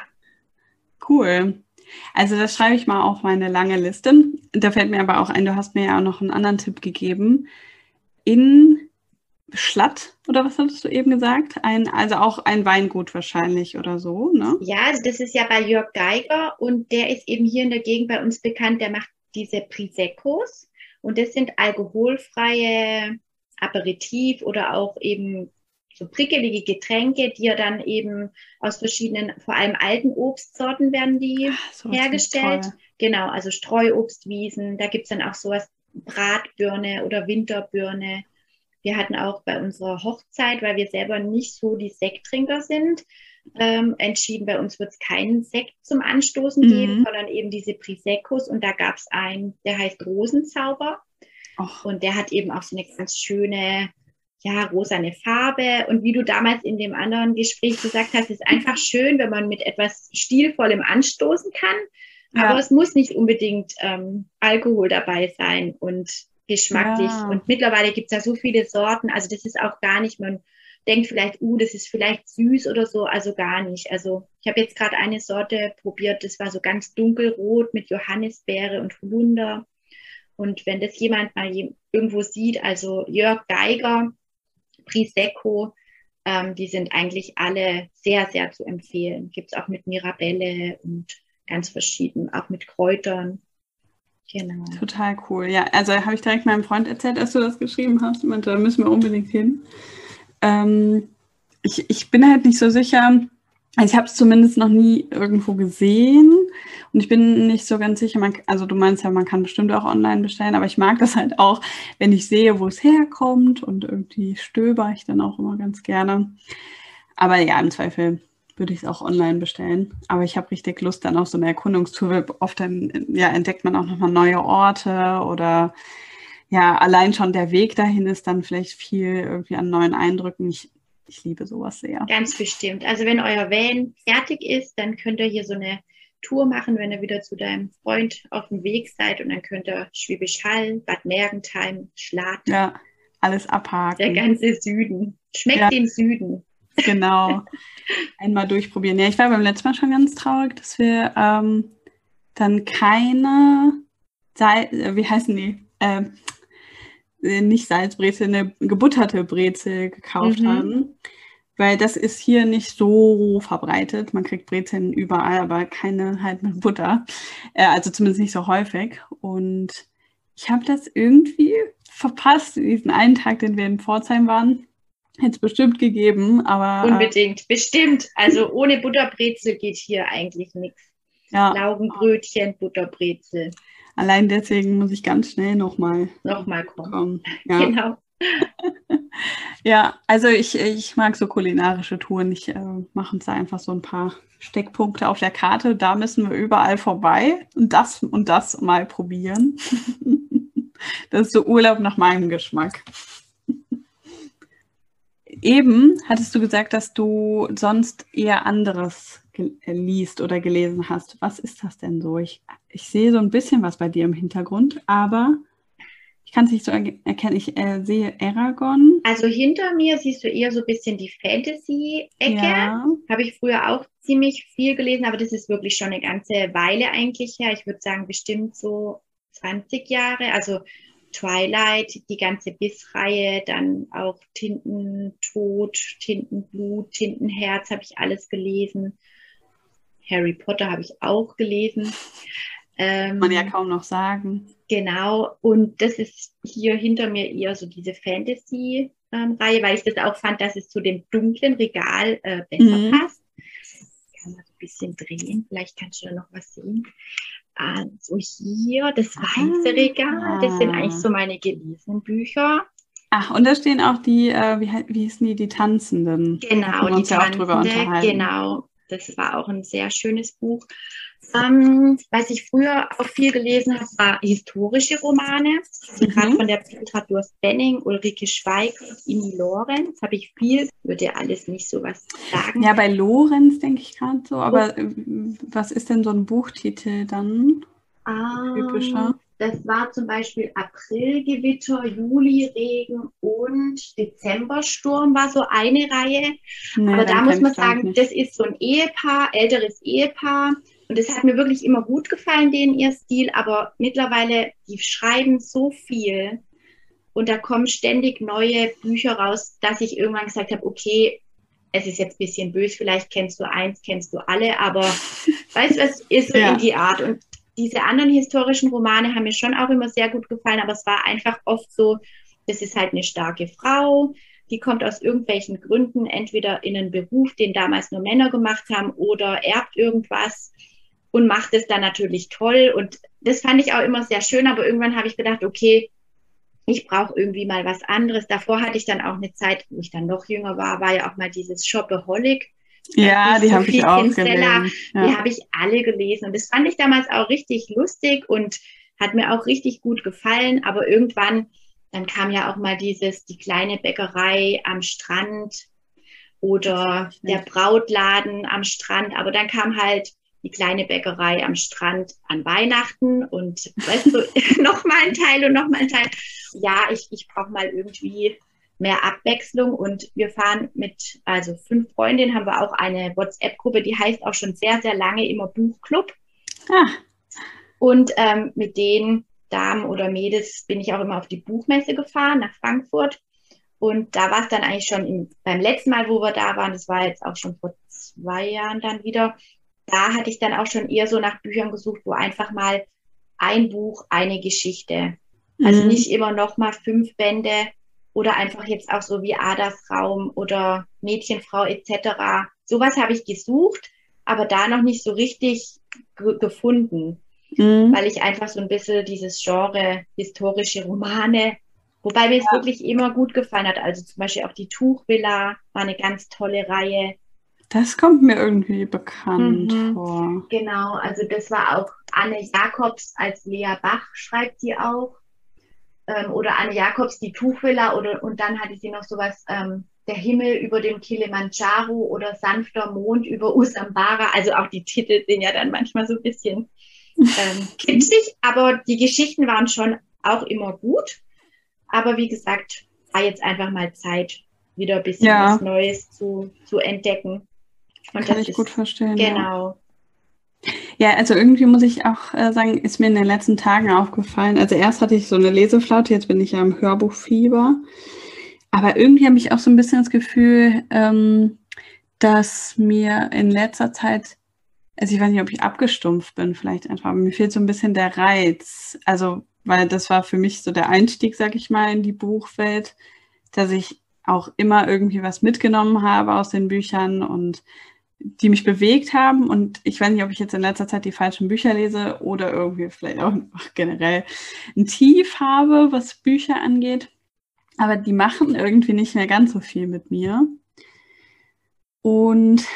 Cool. Also das schreibe ich mal auf meine lange Liste. Da fällt mir aber auch ein, du hast mir ja auch noch einen anderen Tipp gegeben. In Schlatt oder was hattest du eben gesagt? Ein, also auch ein Weingut wahrscheinlich oder so, ne? Ja, das ist ja bei Jörg Geiger und der ist eben hier in der Gegend bei uns bekannt, der macht diese Priseccos und das sind alkoholfreie Aperitif oder auch eben so prickelige Getränke, die ja dann eben aus verschiedenen, vor allem alten Obstsorten werden die Ach, so hergestellt. Genau, also Streuobstwiesen, da gibt es dann auch sowas, Bratbirne oder Winterbirne. Wir hatten auch bei unserer Hochzeit, weil wir selber nicht so die Sekttrinker sind, ähm, entschieden, bei uns wird es keinen Sekt zum Anstoßen mhm. geben, sondern eben diese Priseccos. Und da gab es einen, der heißt Rosenzauber. Och. Und der hat eben auch so eine ganz schöne, ja, rosane Farbe. Und wie du damals in dem anderen Gespräch gesagt hast, ist einfach schön, wenn man mit etwas Stilvollem anstoßen kann. Ja. Aber es muss nicht unbedingt ähm, Alkohol dabei sein und geschmacklich. Ja. Und mittlerweile gibt es ja so viele Sorten. Also das ist auch gar nicht, man denkt vielleicht, uh, das ist vielleicht süß oder so. Also gar nicht. Also ich habe jetzt gerade eine Sorte probiert, das war so ganz dunkelrot mit Johannisbeere und Holunder. Und wenn das jemand mal irgendwo sieht, also Jörg Geiger, Prisecco, ähm, die sind eigentlich alle sehr, sehr zu empfehlen. Gibt es auch mit Mirabelle und ganz verschieden, auch mit Kräutern. Genau. Total cool. Ja, also habe ich direkt meinem Freund erzählt, dass du das geschrieben hast. Und da müssen wir unbedingt hin. Ähm, ich, ich bin halt nicht so sicher. Ich habe es zumindest noch nie irgendwo gesehen und ich bin nicht so ganz sicher. Man, also du meinst ja, man kann bestimmt auch online bestellen, aber ich mag das halt auch, wenn ich sehe, wo es herkommt und irgendwie stöber ich dann auch immer ganz gerne. Aber ja, im Zweifel würde ich es auch online bestellen. Aber ich habe richtig Lust dann auf so eine Erkundungstour. Oft dann ja, entdeckt man auch nochmal neue Orte oder ja, allein schon der Weg dahin ist dann vielleicht viel irgendwie an neuen Eindrücken. Ich ich liebe sowas sehr. Ganz bestimmt. Also wenn euer Van fertig ist, dann könnt ihr hier so eine Tour machen, wenn ihr wieder zu deinem Freund auf dem Weg seid und dann könnt ihr Schwäbisch Hall, Bad Mergentheim, Schlatt. Ja, alles abhaken. Der ganze Süden. Schmeckt ja. dem Süden. Genau. Einmal durchprobieren. Ja, ich war beim letzten Mal schon ganz traurig, dass wir ähm, dann keine, Salz, wie heißen die? Ähm, äh, nicht Salzbrezel, eine gebutterte Brezel gekauft mhm. haben. Weil das ist hier nicht so verbreitet. Man kriegt Brezeln überall, aber keine halt mit Butter. Äh, also zumindest nicht so häufig. Und ich habe das irgendwie verpasst, diesen einen Tag, den wir in Pforzheim waren. Hätte es bestimmt gegeben, aber. Äh, Unbedingt, äh, bestimmt. Also ohne Butterbrezel geht hier eigentlich nichts. Ja. Laugenbrötchen, Butterbrezel. Allein deswegen muss ich ganz schnell nochmal nochmal kommen. kommen. Ja. Genau. ja, also ich, ich mag so kulinarische Touren. Ich äh, mache uns da einfach so ein paar Steckpunkte auf der Karte. Da müssen wir überall vorbei und das und das mal probieren. das ist so Urlaub nach meinem Geschmack. Eben hattest du gesagt, dass du sonst eher anderes äh, liest oder gelesen hast. Was ist das denn so? Ich, ich sehe so ein bisschen was bei dir im Hintergrund, aber ich kann es nicht so erkennen. Ich äh, sehe Aragon. Also hinter mir siehst du eher so ein bisschen die Fantasy-Ecke. Ja. Habe ich früher auch ziemlich viel gelesen, aber das ist wirklich schon eine ganze Weile eigentlich her. Ich würde sagen, bestimmt so 20 Jahre. Also Twilight, die ganze Bissreihe, dann auch Tintentod, Tintenblut, Tintenherz habe ich alles gelesen. Harry Potter habe ich auch gelesen. Ähm, Man ja kaum noch sagen. Genau, und das ist hier hinter mir eher so diese Fantasy-Reihe, ähm, weil ich das auch fand, dass es zu dem dunklen Regal äh, besser mhm. passt. Ich kann mal so ein bisschen drehen, vielleicht kannst du da noch was sehen. Also hier das weiße ah. Regal, das sind eigentlich so meine gelesenen Bücher. Ach, und da stehen auch die, äh, wie, wie hießen die, die Tanzenden. Genau, die Tanzende, genau. Das war auch ein sehr schönes Buch. Ähm, was ich früher auch viel gelesen habe, war historische Romane. Also mhm. Gerade von der Petra Durst-Benning, Ulrike Schweig und Ini Lorenz habe ich viel. Würde alles nicht so was sagen. Ja, bei Lorenz denke ich gerade so. Aber oh. was ist denn so ein Buchtitel dann? Ähm, Typischer. Das war zum Beispiel Aprilgewitter, Juliregen und Dezembersturm war so eine Reihe. Nee, Aber da muss man sagen, nicht. das ist so ein Ehepaar, älteres Ehepaar. Und es hat mir wirklich immer gut gefallen, denen ihr Stil. Aber mittlerweile, die schreiben so viel und da kommen ständig neue Bücher raus, dass ich irgendwann gesagt habe, okay, es ist jetzt ein bisschen böse, vielleicht kennst du eins, kennst du alle, aber weißt du, es ist so ja. in die Art. Und diese anderen historischen Romane haben mir schon auch immer sehr gut gefallen, aber es war einfach oft so, das ist halt eine starke Frau, die kommt aus irgendwelchen Gründen entweder in einen Beruf, den damals nur Männer gemacht haben, oder erbt irgendwas und macht es dann natürlich toll. Und das fand ich auch immer sehr schön, aber irgendwann habe ich gedacht, okay, ich brauche irgendwie mal was anderes. Davor hatte ich dann auch eine Zeit, wo ich dann noch jünger war, war ja auch mal dieses Shopaholic ja, die habe ich auch gelesen. Ja. Die habe ich alle gelesen. Und das fand ich damals auch richtig lustig und hat mir auch richtig gut gefallen. Aber irgendwann, dann kam ja auch mal dieses, die kleine Bäckerei am Strand oder der Brautladen am Strand. Aber dann kam halt die kleine Bäckerei am Strand an Weihnachten und weißt du, nochmal ein Teil und nochmal ein Teil. Ja, ich, ich brauche mal irgendwie mehr Abwechslung und wir fahren mit, also fünf Freundinnen haben wir auch eine WhatsApp-Gruppe, die heißt auch schon sehr, sehr lange immer Buchclub. Ah. Und ähm, mit den Damen oder Mädels bin ich auch immer auf die Buchmesse gefahren nach Frankfurt. Und da war es dann eigentlich schon im, beim letzten Mal, wo wir da waren, das war jetzt auch schon vor zwei Jahren dann wieder, da hatte ich dann auch schon eher so nach Büchern gesucht, wo einfach mal ein Buch, eine Geschichte. Also mhm. nicht immer noch mal fünf Bände, oder einfach jetzt auch so wie Adas Raum oder Mädchenfrau etc. Sowas habe ich gesucht, aber da noch nicht so richtig gefunden, mhm. weil ich einfach so ein bisschen dieses Genre historische Romane, wobei mir es ja. wirklich immer gut gefallen hat. Also zum Beispiel auch die Tuchvilla war eine ganz tolle Reihe. Das kommt mir irgendwie bekannt mhm. vor. Genau, also das war auch Anne Jacobs als Lea Bach schreibt die auch ähm, oder Anne Jacobs die Tuchvilla oder und dann hatte sie noch sowas ähm, der Himmel über dem Kilimanjaro oder sanfter Mond über Usambara. Also auch die Titel sind ja dann manchmal so ein bisschen ähm, kitschig, aber die Geschichten waren schon auch immer gut. Aber wie gesagt, war jetzt einfach mal Zeit, wieder ein bisschen ja. was Neues zu, zu entdecken. Und Kann ich ist, gut verstehen. Genau. Ja. Ja, also irgendwie muss ich auch äh, sagen, ist mir in den letzten Tagen aufgefallen. Also erst hatte ich so eine Leseflaute, jetzt bin ich ja im Hörbuchfieber. Aber irgendwie habe ich auch so ein bisschen das Gefühl, ähm, dass mir in letzter Zeit, also ich weiß nicht, ob ich abgestumpft bin, vielleicht einfach, aber mir fehlt so ein bisschen der Reiz. Also, weil das war für mich so der Einstieg, sag ich mal, in die Buchwelt, dass ich auch immer irgendwie was mitgenommen habe aus den Büchern und die mich bewegt haben. Und ich weiß nicht, ob ich jetzt in letzter Zeit die falschen Bücher lese oder irgendwie vielleicht auch generell ein Tief habe, was Bücher angeht. Aber die machen irgendwie nicht mehr ganz so viel mit mir. Und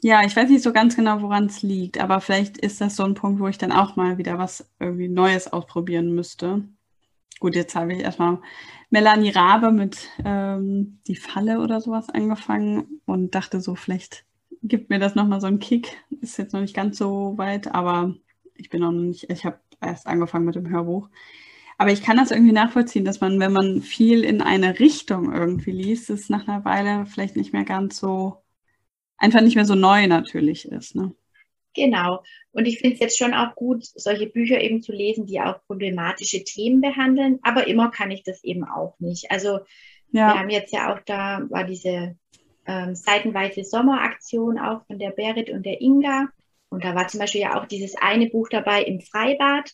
ja, ich weiß nicht so ganz genau, woran es liegt, aber vielleicht ist das so ein Punkt, wo ich dann auch mal wieder was irgendwie Neues ausprobieren müsste. Gut, jetzt habe ich erstmal Melanie Rabe mit ähm, Die Falle oder sowas angefangen und dachte so, vielleicht gibt mir das nochmal so einen Kick. Ist jetzt noch nicht ganz so weit, aber ich bin noch nicht, ich habe erst angefangen mit dem Hörbuch. Aber ich kann das irgendwie nachvollziehen, dass man, wenn man viel in eine Richtung irgendwie liest, es nach einer Weile vielleicht nicht mehr ganz so, einfach nicht mehr so neu natürlich ist. Ne? Genau. Und ich finde es jetzt schon auch gut, solche Bücher eben zu lesen, die auch problematische Themen behandeln. Aber immer kann ich das eben auch nicht. Also ja. wir haben jetzt ja auch da, war diese ähm, seitenweise Sommeraktion auch von der Berit und der Inga. Und da war zum Beispiel ja auch dieses eine Buch dabei im Freibad.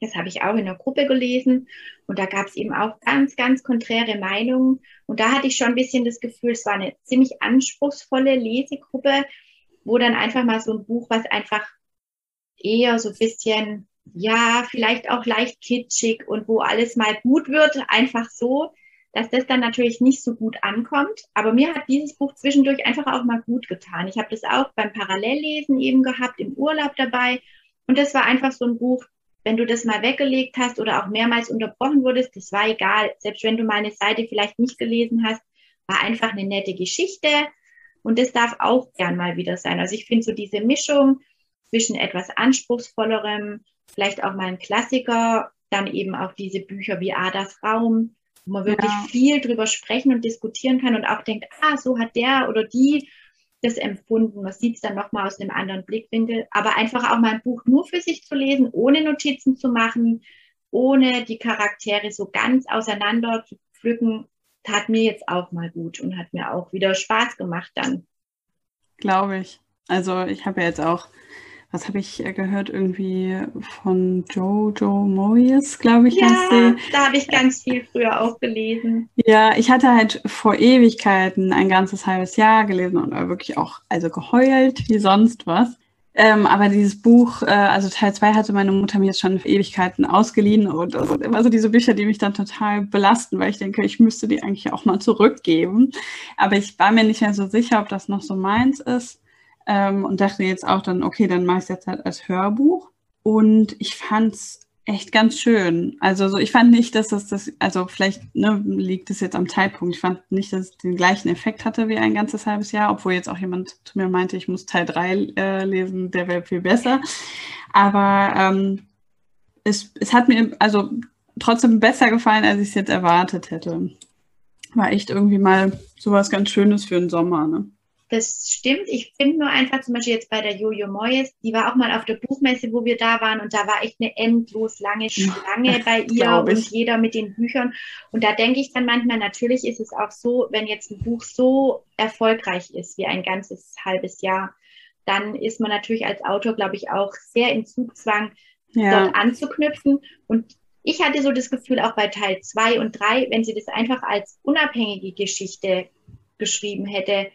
Das habe ich auch in der Gruppe gelesen. Und da gab es eben auch ganz, ganz konträre Meinungen. Und da hatte ich schon ein bisschen das Gefühl, es war eine ziemlich anspruchsvolle Lesegruppe, wo dann einfach mal so ein Buch, was einfach eher so ein bisschen, ja, vielleicht auch leicht kitschig und wo alles mal gut wird, einfach so, dass das dann natürlich nicht so gut ankommt. Aber mir hat dieses Buch zwischendurch einfach auch mal gut getan. Ich habe das auch beim Parallellesen eben gehabt, im Urlaub dabei. Und das war einfach so ein Buch, wenn du das mal weggelegt hast oder auch mehrmals unterbrochen wurdest, das war egal. Selbst wenn du mal eine Seite vielleicht nicht gelesen hast, war einfach eine nette Geschichte. Und das darf auch gern mal wieder sein. Also ich finde so diese Mischung zwischen etwas anspruchsvollerem, vielleicht auch mal ein Klassiker, dann eben auch diese Bücher wie Adas Raum, wo man wirklich ja. viel drüber sprechen und diskutieren kann und auch denkt, ah, so hat der oder die das empfunden. Man sieht es dann nochmal aus einem anderen Blickwinkel. Aber einfach auch mal ein Buch nur für sich zu lesen, ohne Notizen zu machen, ohne die Charaktere so ganz auseinander zu pflücken, tat mir jetzt auch mal gut und hat mir auch wieder Spaß gemacht dann. Glaube ich. Also ich habe ja jetzt auch was habe ich äh, gehört, irgendwie von Jojo Moyes, glaube ich, ja. Da habe ich ganz viel früher auch gelesen. Ja, ich hatte halt vor Ewigkeiten ein ganzes halbes Jahr gelesen und wirklich auch also geheult wie sonst was. Ähm, aber dieses Buch, äh, also Teil 2 hatte meine Mutter mir jetzt schon für Ewigkeiten ausgeliehen und also immer so diese Bücher, die mich dann total belasten, weil ich denke, ich müsste die eigentlich auch mal zurückgeben. Aber ich war mir nicht mehr so sicher, ob das noch so meins ist ähm, und dachte jetzt auch dann, okay, dann mache ich es jetzt halt als Hörbuch. Und ich fand es echt ganz schön. Also so, ich fand nicht, dass das das, also vielleicht ne, liegt es jetzt am Zeitpunkt. Ich fand nicht, dass es den gleichen Effekt hatte wie ein ganzes halbes Jahr, obwohl jetzt auch jemand zu mir meinte, ich muss Teil 3 äh, lesen, der wäre viel besser. Aber ähm, es, es hat mir also trotzdem besser gefallen, als ich es jetzt erwartet hätte. War echt irgendwie mal sowas ganz Schönes für den Sommer. Ne? Das stimmt. Ich finde nur einfach zum Beispiel jetzt bei der Jojo Moyes, die war auch mal auf der Buchmesse, wo wir da waren und da war echt eine endlos lange Schlange bei ihr und jeder mit den Büchern. Und da denke ich dann manchmal, natürlich ist es auch so, wenn jetzt ein Buch so erfolgreich ist wie ein ganzes halbes Jahr, dann ist man natürlich als Autor, glaube ich, auch sehr im Zugzwang, ja. dort anzuknüpfen. Und ich hatte so das Gefühl, auch bei Teil zwei und drei, wenn sie das einfach als unabhängige Geschichte geschrieben hätte,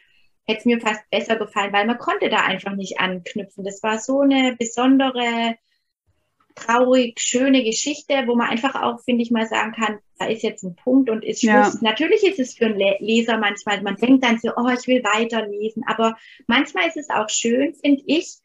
hätte es mir fast besser gefallen, weil man konnte da einfach nicht anknüpfen. Das war so eine besondere, traurig, schöne Geschichte, wo man einfach auch, finde ich mal, sagen kann, da ist jetzt ein Punkt und ist Schluss. Ja. Natürlich ist es für einen Leser manchmal, man denkt dann so, oh, ich will weiterlesen, aber manchmal ist es auch schön, finde ich,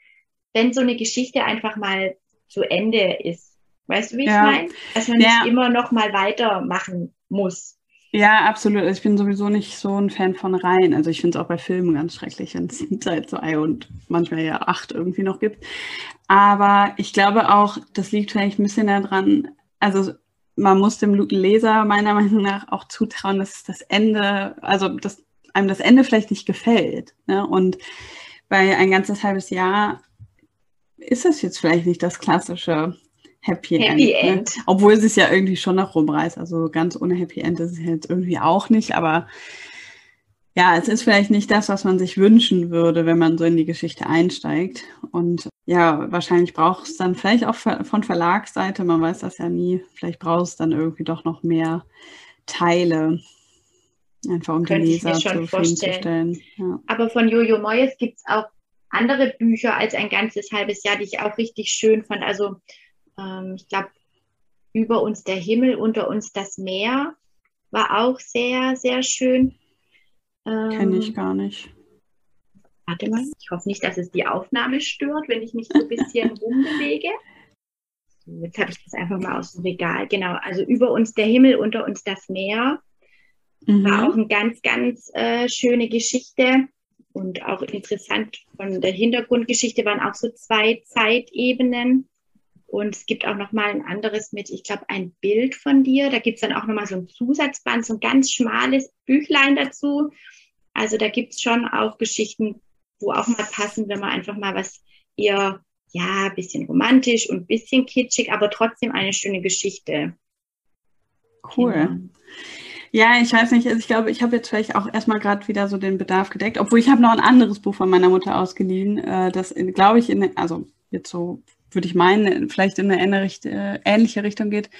wenn so eine Geschichte einfach mal zu Ende ist. Weißt du, wie ja. ich meine? Dass man ja. nicht immer noch mal weitermachen muss. Ja, absolut. Also ich bin sowieso nicht so ein Fan von Reihen. Also ich finde es auch bei Filmen ganz schrecklich, wenn es Teil zwei und manchmal ja acht irgendwie noch gibt. Aber ich glaube auch, das liegt vielleicht ein bisschen daran, also man muss dem Leser meiner Meinung nach auch zutrauen, dass das Ende, also dass einem das Ende vielleicht nicht gefällt. Ne? Und bei ein ganzes halbes Jahr ist das jetzt vielleicht nicht das klassische Happy, Happy End. End. Ne? Obwohl es ja irgendwie schon noch rumreißt. Also ganz ohne Happy End ist es jetzt irgendwie auch nicht, aber ja, es ist vielleicht nicht das, was man sich wünschen würde, wenn man so in die Geschichte einsteigt. Und ja, wahrscheinlich braucht es dann vielleicht auch von Verlagsseite, man weiß das ja nie, vielleicht braucht es dann irgendwie doch noch mehr Teile. Einfach um die Leser vorstellen. Ja. Aber von Jojo Moyes gibt es auch andere Bücher als ein ganzes halbes Jahr, die ich auch richtig schön fand. Also ähm, ich glaube, über uns der Himmel, unter uns das Meer war auch sehr, sehr schön. Ähm, Kenne ich gar nicht. Warte mal, ich hoffe nicht, dass es die Aufnahme stört, wenn ich mich so ein bisschen rumbewege. Jetzt habe ich das einfach mal aus dem Regal. Genau, also über uns der Himmel, unter uns das Meer. Mhm. War auch eine ganz, ganz äh, schöne Geschichte und auch interessant von der Hintergrundgeschichte waren auch so zwei Zeitebenen. Und es gibt auch noch mal ein anderes mit, ich glaube, ein Bild von dir. Da gibt es dann auch noch mal so ein Zusatzband, so ein ganz schmales Büchlein dazu. Also da gibt es schon auch Geschichten, wo auch mal passen, wenn man einfach mal was eher, ja, ein bisschen romantisch und ein bisschen kitschig, aber trotzdem eine schöne Geschichte. Cool. Genau. Ja, ich weiß nicht, also ich glaube, ich habe jetzt vielleicht auch erstmal gerade wieder so den Bedarf gedeckt, obwohl ich habe noch ein anderes Buch von meiner Mutter ausgeliehen, äh, das, glaube ich, in, also jetzt so würde ich meinen, vielleicht in eine äh, ähnliche Richtung geht.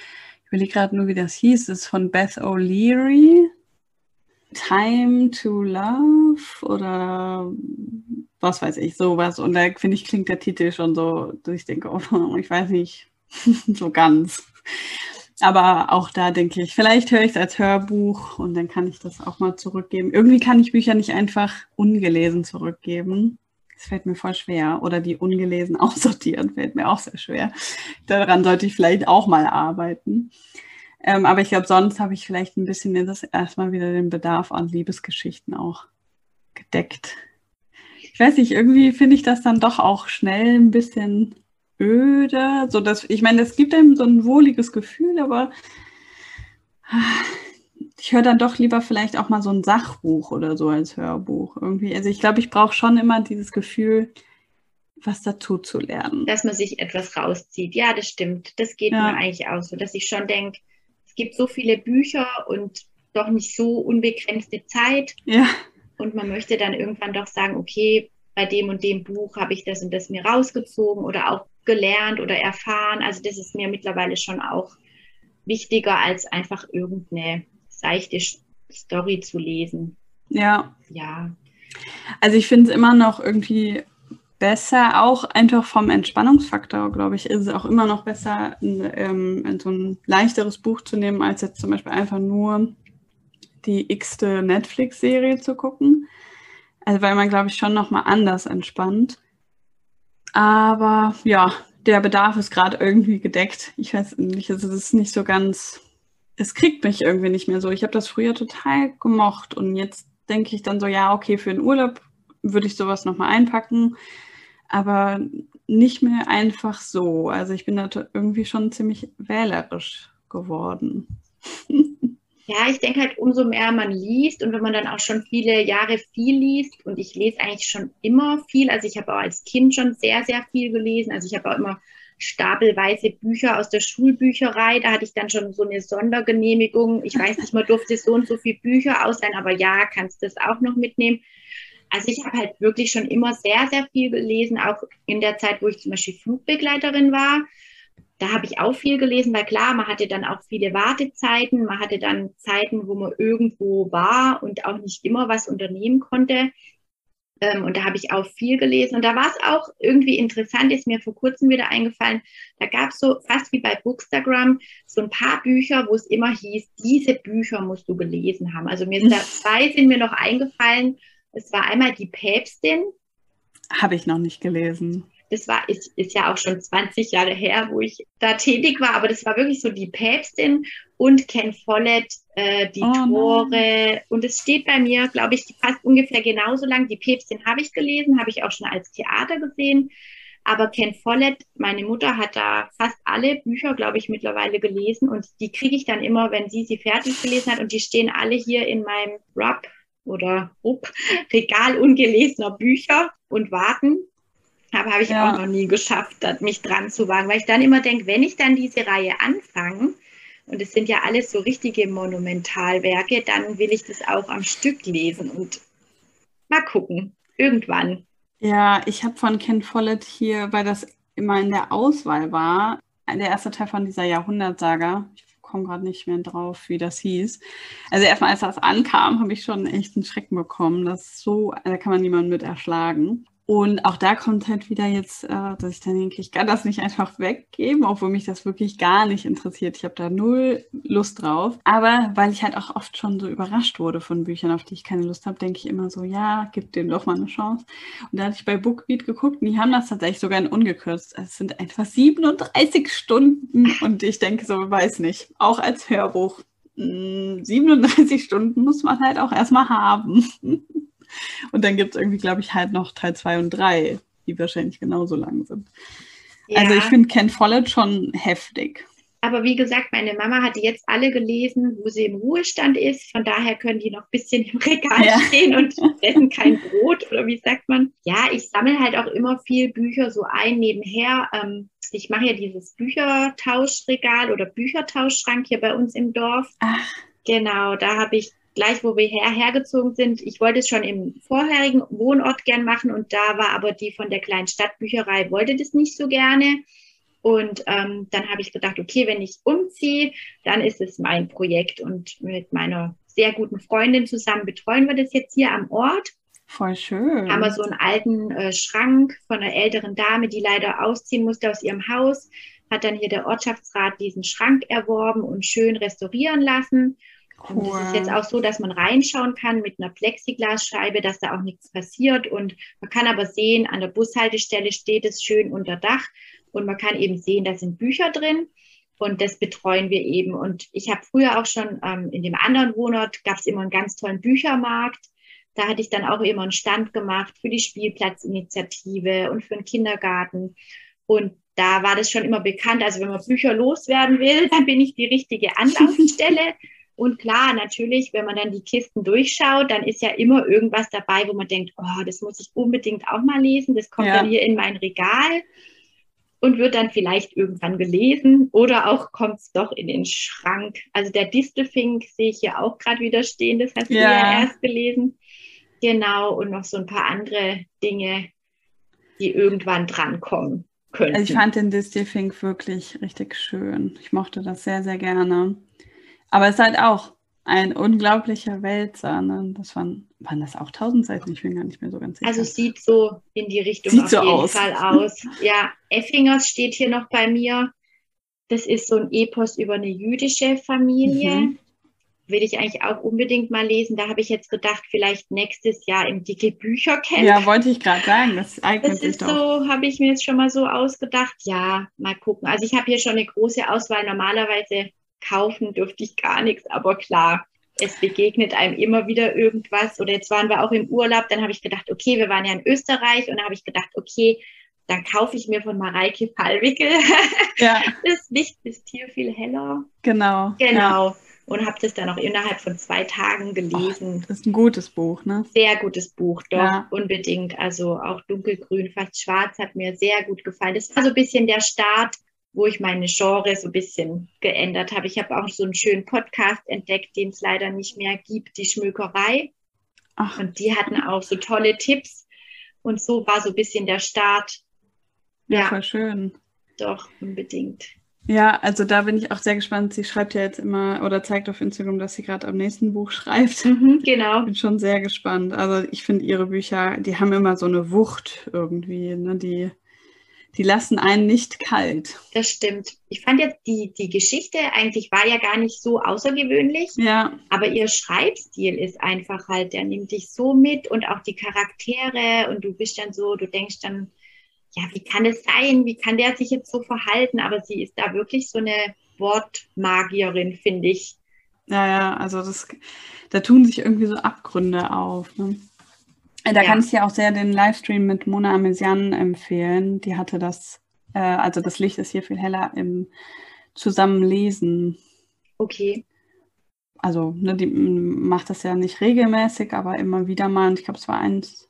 Ich überlege gerade nur, wie das hieß. Das ist von Beth O'Leary. Time to Love oder was weiß ich, sowas. Und da finde ich, klingt der Titel schon so, dass ich denke, oh, ich weiß nicht, so ganz. Aber auch da denke ich, vielleicht höre ich es als Hörbuch und dann kann ich das auch mal zurückgeben. Irgendwie kann ich Bücher nicht einfach ungelesen zurückgeben. Das fällt mir voll schwer. Oder die ungelesen aussortieren fällt mir auch sehr schwer. Daran sollte ich vielleicht auch mal arbeiten. Ähm, aber ich glaube, sonst habe ich vielleicht ein bisschen das erstmal wieder den Bedarf an Liebesgeschichten auch gedeckt. Ich weiß nicht, irgendwie finde ich das dann doch auch schnell ein bisschen öde. So ich meine, es gibt einem so ein wohliges Gefühl, aber ich höre dann doch lieber vielleicht auch mal so ein Sachbuch oder so als Hörbuch. Irgendwie. Also ich glaube, ich brauche schon immer dieses Gefühl, was dazu zu lernen. Dass man sich etwas rauszieht. Ja, das stimmt. Das geht ja. mir eigentlich auch so, dass ich schon denke, es gibt so viele Bücher und doch nicht so unbegrenzte Zeit. Ja. Und man möchte dann irgendwann doch sagen, okay, bei dem und dem Buch habe ich das und das mir rausgezogen oder auch gelernt oder erfahren. Also das ist mir mittlerweile schon auch wichtiger als einfach irgendeine seichte Story zu lesen. Ja. Ja. Also ich finde es immer noch irgendwie besser, auch einfach vom Entspannungsfaktor, glaube ich, ist es auch immer noch besser, ein, ähm, so ein leichteres Buch zu nehmen, als jetzt zum Beispiel einfach nur die x-te Netflix-Serie zu gucken. Also weil man, glaube ich, schon nochmal anders entspannt. Aber ja, der Bedarf ist gerade irgendwie gedeckt. Ich weiß nicht, also es ist nicht so ganz, es kriegt mich irgendwie nicht mehr so. Ich habe das früher total gemocht und jetzt denke ich dann so, ja, okay, für den Urlaub würde ich sowas nochmal einpacken, aber nicht mehr einfach so. Also ich bin da irgendwie schon ziemlich wählerisch geworden. Ja, ich denke halt, umso mehr man liest und wenn man dann auch schon viele Jahre viel liest und ich lese eigentlich schon immer viel, also ich habe auch als Kind schon sehr, sehr viel gelesen, also ich habe auch immer stapelweise Bücher aus der Schulbücherei, da hatte ich dann schon so eine Sondergenehmigung, ich weiß nicht, man durfte so und so viele Bücher ausleihen, aber ja, kannst du das auch noch mitnehmen. Also ich habe halt wirklich schon immer sehr, sehr viel gelesen, auch in der Zeit, wo ich zum Beispiel Flugbegleiterin war da habe ich auch viel gelesen, weil klar, man hatte dann auch viele Wartezeiten, man hatte dann Zeiten, wo man irgendwo war und auch nicht immer was unternehmen konnte. Ähm, und da habe ich auch viel gelesen. Und da war es auch irgendwie interessant, ist mir vor kurzem wieder eingefallen. Da gab es so fast wie bei Bookstagram so ein paar Bücher, wo es immer hieß, diese Bücher musst du gelesen haben. Also mir sind da zwei sind mir noch eingefallen. Es war einmal die Päpstin. Habe ich noch nicht gelesen das war, ist, ist ja auch schon 20 Jahre her, wo ich da tätig war, aber das war wirklich so die Päpstin und Ken Follett, äh, die oh, Tore. Nein. Und es steht bei mir, glaube ich, fast ungefähr genauso lang. Die Päpstin habe ich gelesen, habe ich auch schon als Theater gesehen. Aber Ken Follett, meine Mutter hat da fast alle Bücher, glaube ich, mittlerweile gelesen. Und die kriege ich dann immer, wenn sie sie fertig gelesen hat. Und die stehen alle hier in meinem Rub oder Rupp, Regal ungelesener Bücher und warten. Aber habe ich ja. auch noch nie geschafft, mich dran zu wagen, weil ich dann immer denke, wenn ich dann diese Reihe anfange, und es sind ja alles so richtige Monumentalwerke, dann will ich das auch am Stück lesen und mal gucken, irgendwann. Ja, ich habe von Ken Follett hier, weil das immer in der Auswahl war, der erste Teil von dieser Jahrhundertsaga, ich komme gerade nicht mehr drauf, wie das hieß. Also erstmal, als das ankam, habe ich schon echt einen Schrecken bekommen. Das so, da kann man niemanden mit erschlagen. Und auch da kommt halt wieder jetzt, äh, dass ich dann denke, ich kann das nicht einfach weggeben, obwohl mich das wirklich gar nicht interessiert. Ich habe da null Lust drauf. Aber weil ich halt auch oft schon so überrascht wurde von Büchern, auf die ich keine Lust habe, denke ich immer so, ja, gib dem doch mal eine Chance. Und da hatte ich bei Bookbeat geguckt und die haben das tatsächlich sogar in ungekürzt. Es sind einfach 37 Stunden und ich denke so, weiß nicht, auch als Hörbuch. 37 hm, Stunden muss man halt auch erstmal haben. Und dann gibt es irgendwie, glaube ich, halt noch Teil 2 und 3, die wahrscheinlich genauso lang sind. Ja. Also ich finde Ken Follett schon heftig. Aber wie gesagt, meine Mama hat die jetzt alle gelesen, wo sie im Ruhestand ist. Von daher können die noch ein bisschen im Regal ja. stehen und essen kein Brot oder wie sagt man? Ja, ich sammle halt auch immer viel Bücher so ein nebenher. Ähm, ich mache ja dieses Büchertauschregal oder Büchertauschschrank hier bei uns im Dorf. Ach. Genau, da habe ich gleich wo wir her, hergezogen sind. Ich wollte es schon im vorherigen Wohnort gern machen und da war aber die von der kleinen Stadtbücherei, wollte das nicht so gerne. Und ähm, dann habe ich gedacht, okay, wenn ich umziehe, dann ist es mein Projekt. Und mit meiner sehr guten Freundin zusammen betreuen wir das jetzt hier am Ort. Voll schön. Haben wir so einen alten äh, Schrank von einer älteren Dame, die leider ausziehen musste aus ihrem Haus. Hat dann hier der Ortschaftsrat diesen Schrank erworben und schön restaurieren lassen. Cool. Und es ist jetzt auch so, dass man reinschauen kann mit einer Plexiglasscheibe, dass da auch nichts passiert. Und man kann aber sehen, an der Bushaltestelle steht es schön unter Dach. Und man kann eben sehen, da sind Bücher drin. Und das betreuen wir eben. Und ich habe früher auch schon ähm, in dem anderen Wohnort, gab es immer einen ganz tollen Büchermarkt. Da hatte ich dann auch immer einen Stand gemacht für die Spielplatzinitiative und für den Kindergarten. Und da war das schon immer bekannt. Also wenn man Bücher loswerden will, dann bin ich die richtige Anlaufstelle. Und klar, natürlich, wenn man dann die Kisten durchschaut, dann ist ja immer irgendwas dabei, wo man denkt, oh, das muss ich unbedingt auch mal lesen. Das kommt ja. dann hier in mein Regal und wird dann vielleicht irgendwann gelesen oder auch kommt es doch in den Schrank. Also der Distelfink sehe ich hier auch gerade wieder stehen, das hast ja. du ja erst gelesen. Genau, und noch so ein paar andere Dinge, die irgendwann drankommen können. Also ich fand den Distelfink wirklich richtig schön. Ich mochte das sehr, sehr gerne. Aber es ist halt auch ein unglaublicher Wälzer. Ne? Das waren, waren das auch 1000 Seiten? Ich bin gar nicht mehr so ganz sicher. Also es sieht so in die Richtung sieht auf so jeden aus. Fall aus. Ja, Effingers steht hier noch bei mir. Das ist so ein Epos über eine jüdische Familie. Mhm. Will ich eigentlich auch unbedingt mal lesen. Da habe ich jetzt gedacht, vielleicht nächstes Jahr im dicke Büchercamp. Ja, wollte ich gerade sagen. Das eignet das sich ist doch. so, habe ich mir jetzt schon mal so ausgedacht. Ja, mal gucken. Also ich habe hier schon eine große Auswahl. Normalerweise kaufen dürfte ich gar nichts, aber klar, es begegnet einem immer wieder irgendwas. Oder jetzt waren wir auch im Urlaub, dann habe ich gedacht, okay, wir waren ja in Österreich und dann habe ich gedacht, okay, dann kaufe ich mir von Mareike Fallwickel. Ja. Das Licht ist hier viel heller. Genau. Genau. Ja. Und habe das dann auch innerhalb von zwei Tagen gelesen. Oh, das ist ein gutes Buch, ne? Sehr gutes Buch, doch, ja. unbedingt. Also auch dunkelgrün, fast schwarz hat mir sehr gut gefallen. Das war so ein bisschen der Start wo ich meine Genre so ein bisschen geändert habe. Ich habe auch so einen schönen Podcast entdeckt, den es leider nicht mehr gibt, die Schmökerei. Ach. Und die hatten auch so tolle Tipps. Und so war so ein bisschen der Start. Ja, ja voll schön. Doch, unbedingt. Ja, also da bin ich auch sehr gespannt. Sie schreibt ja jetzt immer oder zeigt auf Instagram, dass sie gerade am nächsten Buch schreibt. Mhm, genau. Bin schon sehr gespannt. Also ich finde ihre Bücher, die haben immer so eine Wucht irgendwie, ne? Die die lassen einen nicht kalt. Das stimmt. Ich fand jetzt die, die Geschichte eigentlich war ja gar nicht so außergewöhnlich. Ja. Aber ihr Schreibstil ist einfach halt, der nimmt dich so mit und auch die Charaktere und du bist dann so, du denkst dann, ja, wie kann es sein? Wie kann der sich jetzt so verhalten? Aber sie ist da wirklich so eine Wortmagierin, finde ich. Ja, ja, also das, da tun sich irgendwie so Abgründe auf. Ne? Da ja. kann ich dir auch sehr den Livestream mit Mona Amesian empfehlen. Die hatte das, äh, also das Licht ist hier viel heller im Zusammenlesen. Okay. Also, ne, die macht das ja nicht regelmäßig, aber immer wieder mal. Und ich glaube, es war eins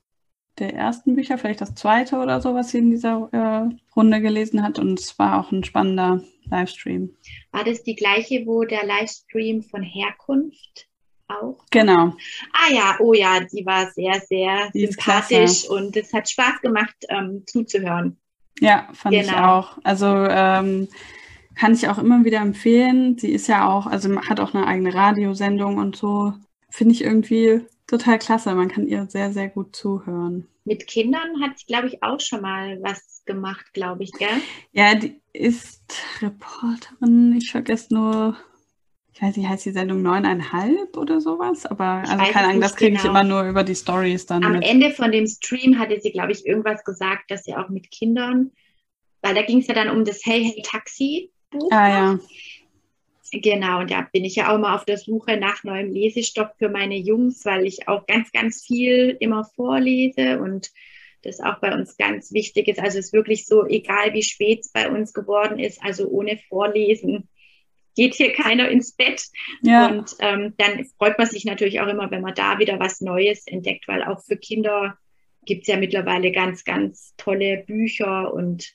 der ersten Bücher, vielleicht das zweite oder so, was sie in dieser äh, Runde gelesen hat. Und es war auch ein spannender Livestream. War das die gleiche, wo der Livestream von Herkunft auch. Genau. Ah ja, oh ja, die war sehr, sehr die sympathisch und es hat Spaß gemacht ähm, zuzuhören. Ja, fand genau. ich auch. Also ähm, Kann ich auch immer wieder empfehlen. Sie ist ja auch, also hat auch eine eigene Radiosendung und so. Finde ich irgendwie total klasse. Man kann ihr sehr, sehr gut zuhören. Mit Kindern hat sie, glaube ich, auch schon mal was gemacht, glaube ich, gell? Ja, die ist Reporterin. Ich vergesse nur, ich weiß nicht, heißt die Sendung neuneinhalb oder sowas? Aber ich also keine Ahnung, das kriege genau. ich immer nur über die Stories dann. Am mit. Ende von dem Stream hatte sie, glaube ich, irgendwas gesagt, dass sie auch mit Kindern, weil da ging es ja dann um das Hey Hey Taxi Buch. Ah ja. Genau, und da bin ich ja auch mal auf der Suche nach neuem Lesestoff für meine Jungs, weil ich auch ganz, ganz viel immer vorlese und das auch bei uns ganz wichtig ist. Also es ist wirklich so, egal wie spät es bei uns geworden ist, also ohne Vorlesen geht hier keiner ins Bett. Ja. Und ähm, dann freut man sich natürlich auch immer, wenn man da wieder was Neues entdeckt, weil auch für Kinder gibt es ja mittlerweile ganz, ganz tolle Bücher und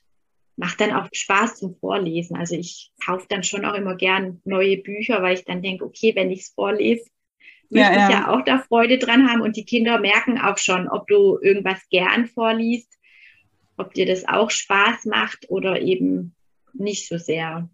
macht dann auch Spaß zum Vorlesen. Also ich kaufe dann schon auch immer gern neue Bücher, weil ich dann denke, okay, wenn ich es vorlese, möchte ja, ja. ich ja auch da Freude dran haben. Und die Kinder merken auch schon, ob du irgendwas gern vorliest, ob dir das auch Spaß macht oder eben nicht so sehr.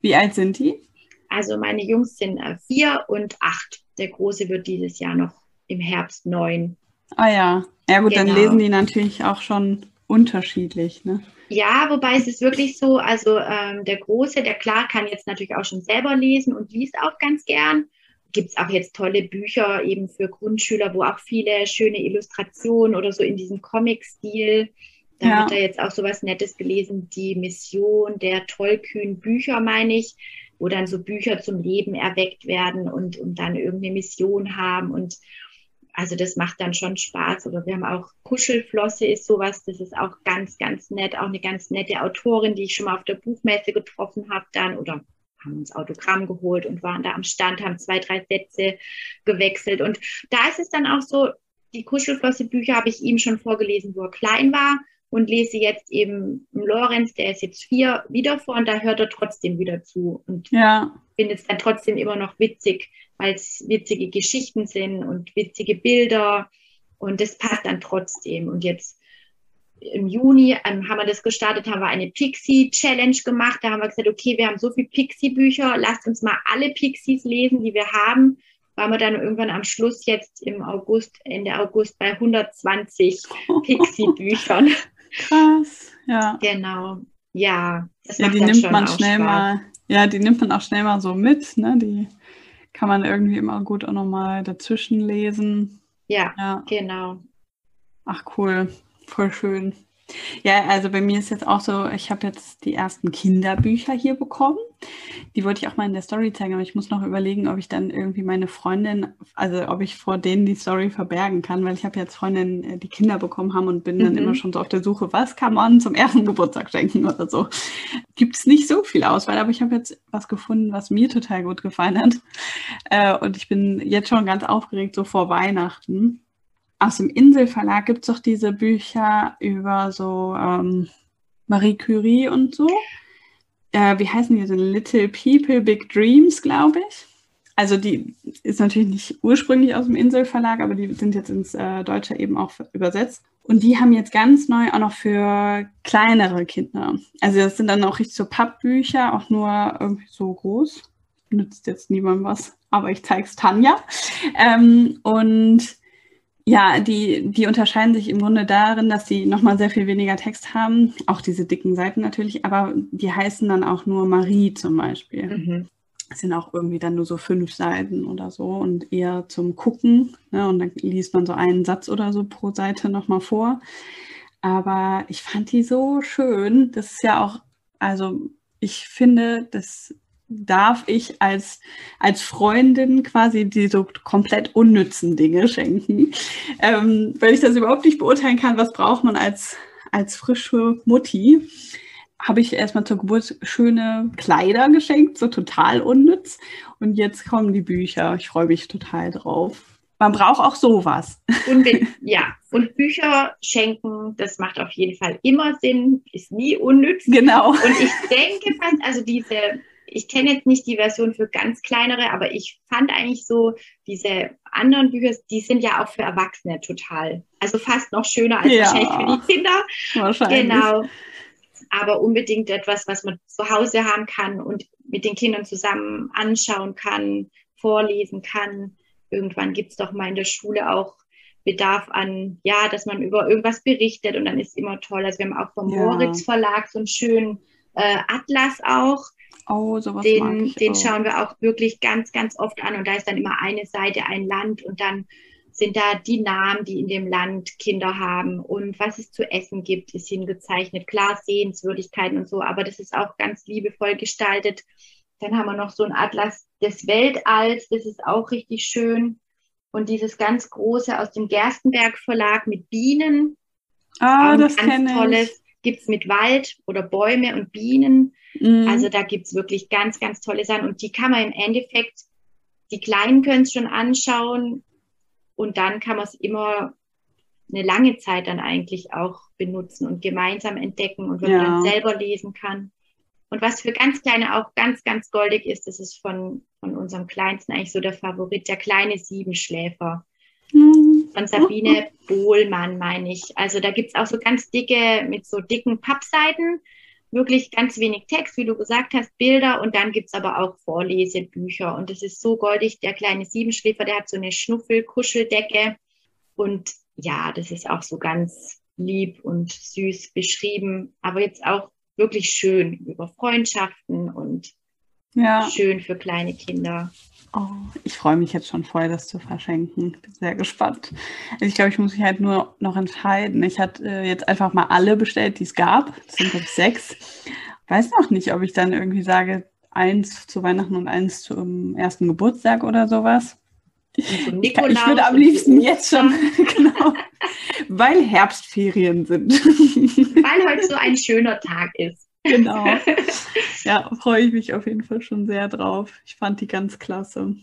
Wie alt sind die? Also meine Jungs sind äh, vier und acht. Der Große wird dieses Jahr noch im Herbst neun. Ah ja. Ja gut, genau. dann lesen die natürlich auch schon unterschiedlich, ne? Ja, wobei es ist wirklich so, also ähm, der Große, der klar kann jetzt natürlich auch schon selber lesen und liest auch ganz gern. Gibt es auch jetzt tolle Bücher eben für Grundschüler, wo auch viele schöne Illustrationen oder so in diesem Comic-Stil da ja. hat er jetzt auch so was Nettes gelesen, die Mission der tollkühnen Bücher, meine ich, wo dann so Bücher zum Leben erweckt werden und, und dann irgendeine Mission haben. Und also das macht dann schon Spaß. Oder wir haben auch Kuschelflosse ist sowas, das ist auch ganz, ganz nett. Auch eine ganz nette Autorin, die ich schon mal auf der Buchmesse getroffen habe dann oder haben uns Autogramm geholt und waren da am Stand, haben zwei, drei Sätze gewechselt. Und da ist es dann auch so, die Kuschelflosse Bücher habe ich ihm schon vorgelesen, wo er klein war und lese jetzt eben Lorenz, der ist jetzt vier, wieder vor und da hört er trotzdem wieder zu und ja. findet es dann trotzdem immer noch witzig, weil es witzige Geschichten sind und witzige Bilder und das passt dann trotzdem. Und jetzt im Juni ähm, haben wir das gestartet, haben wir eine Pixie-Challenge gemacht. Da haben wir gesagt, okay, wir haben so viele Pixie-Bücher, lasst uns mal alle Pixies lesen, die wir haben waren wir dann irgendwann am Schluss jetzt im August, Ende August bei 120 Pixie-Büchern. Krass, ja. Genau, ja. Das ja, die nimmt man schnell Spaß. mal, ja, die nimmt man auch schnell mal so mit, ne? Die kann man irgendwie immer gut auch nochmal dazwischen lesen. Ja, ja, genau. Ach cool, voll schön. Ja, also bei mir ist jetzt auch so, ich habe jetzt die ersten Kinderbücher hier bekommen. Die wollte ich auch mal in der Story zeigen, aber ich muss noch überlegen, ob ich dann irgendwie meine Freundin, also ob ich vor denen die Story verbergen kann, weil ich habe jetzt Freundinnen, äh, die Kinder bekommen haben und bin mhm. dann immer schon so auf der Suche, was kann man zum ersten Geburtstag schenken oder so. Gibt es nicht so viel Auswahl, aber ich habe jetzt was gefunden, was mir total gut gefallen hat. Äh, und ich bin jetzt schon ganz aufgeregt, so vor Weihnachten aus dem Inselverlag gibt es doch diese Bücher über so ähm, Marie Curie und so. Äh, wie heißen die denn? Little People, Big Dreams, glaube ich. Also die ist natürlich nicht ursprünglich aus dem Inselverlag, aber die sind jetzt ins äh, Deutsche eben auch übersetzt. Und die haben jetzt ganz neu auch noch für kleinere Kinder. Also das sind dann auch richtig so Pappbücher, auch nur irgendwie so groß. Nützt jetzt niemandem was, aber ich zeige es Tanja. Ähm, und ja, die, die unterscheiden sich im Grunde darin, dass sie nochmal sehr viel weniger Text haben, auch diese dicken Seiten natürlich, aber die heißen dann auch nur Marie zum Beispiel. Mhm. Das sind auch irgendwie dann nur so fünf Seiten oder so und eher zum Gucken. Ne? Und dann liest man so einen Satz oder so pro Seite nochmal vor. Aber ich fand die so schön. Das ist ja auch, also ich finde, das darf ich als, als Freundin quasi die so komplett unnützen Dinge schenken, ähm, weil ich das überhaupt nicht beurteilen kann, was braucht man als, als frische Mutti. Habe ich erstmal zur Geburt schöne Kleider geschenkt, so total unnütz. Und jetzt kommen die Bücher. Ich freue mich total drauf. Man braucht auch sowas. Und ja, und Bücher schenken, das macht auf jeden Fall immer Sinn, ist nie unnütz. Genau. Und ich denke fast, also diese ich kenne jetzt nicht die Version für ganz kleinere, aber ich fand eigentlich so diese anderen Bücher, die sind ja auch für Erwachsene total. Also fast noch schöner als ja, wahrscheinlich für die Kinder. Wahrscheinlich. Genau. aber unbedingt etwas, was man zu Hause haben kann und mit den Kindern zusammen anschauen kann, vorlesen kann. Irgendwann gibt es doch mal in der Schule auch Bedarf an, ja, dass man über irgendwas berichtet und dann ist immer toll. Also wir haben auch vom ja. Moritz Verlag so einen schönen äh, Atlas auch. Oh, sowas den, den auch. schauen wir auch wirklich ganz, ganz oft an und da ist dann immer eine Seite, ein Land und dann sind da die Namen, die in dem Land Kinder haben und was es zu essen gibt, ist hingezeichnet. Klar, Sehenswürdigkeiten und so, aber das ist auch ganz liebevoll gestaltet. Dann haben wir noch so ein Atlas des Weltalls, das ist auch richtig schön. Und dieses ganz große aus dem Gerstenberg Verlag mit Bienen. Ah, das kenne ich. tolles. Gibt es mit Wald oder Bäume und Bienen. Mhm. Also da gibt es wirklich ganz, ganz tolle Sachen. Und die kann man im Endeffekt, die Kleinen können es schon anschauen, und dann kann man es immer eine lange Zeit dann eigentlich auch benutzen und gemeinsam entdecken und wenn ja. man dann selber lesen kann. Und was für ganz Kleine auch ganz, ganz goldig ist, das ist von, von unserem Kleinsten eigentlich so der Favorit, der kleine Siebenschläfer. Mhm. Von Sabine Bohlmann, meine ich. Also da gibt es auch so ganz dicke, mit so dicken Pappseiten wirklich ganz wenig Text, wie du gesagt hast, Bilder und dann gibt's aber auch Vorlesebücher. Und es ist so goldig, der kleine Siebenschläfer, der hat so eine Schnuffel-Kuscheldecke. Und ja, das ist auch so ganz lieb und süß beschrieben, aber jetzt auch wirklich schön über Freundschaften und ja. schön für kleine Kinder. Oh, ich freue mich jetzt schon voll, das zu verschenken. Bin sehr gespannt. Also ich glaube, ich muss mich halt nur noch entscheiden. Ich hatte äh, jetzt einfach mal alle bestellt, die es gab. Das sind, glaube ich, sechs. Weiß noch nicht, ob ich dann irgendwie sage, eins zu Weihnachten und eins zum ersten Geburtstag oder sowas. Ich, ich würde am liebsten jetzt schon, genau, weil Herbstferien sind. Weil heute so ein schöner Tag ist. Genau. Ja, freue ich mich auf jeden Fall schon sehr drauf. Ich fand die ganz klasse.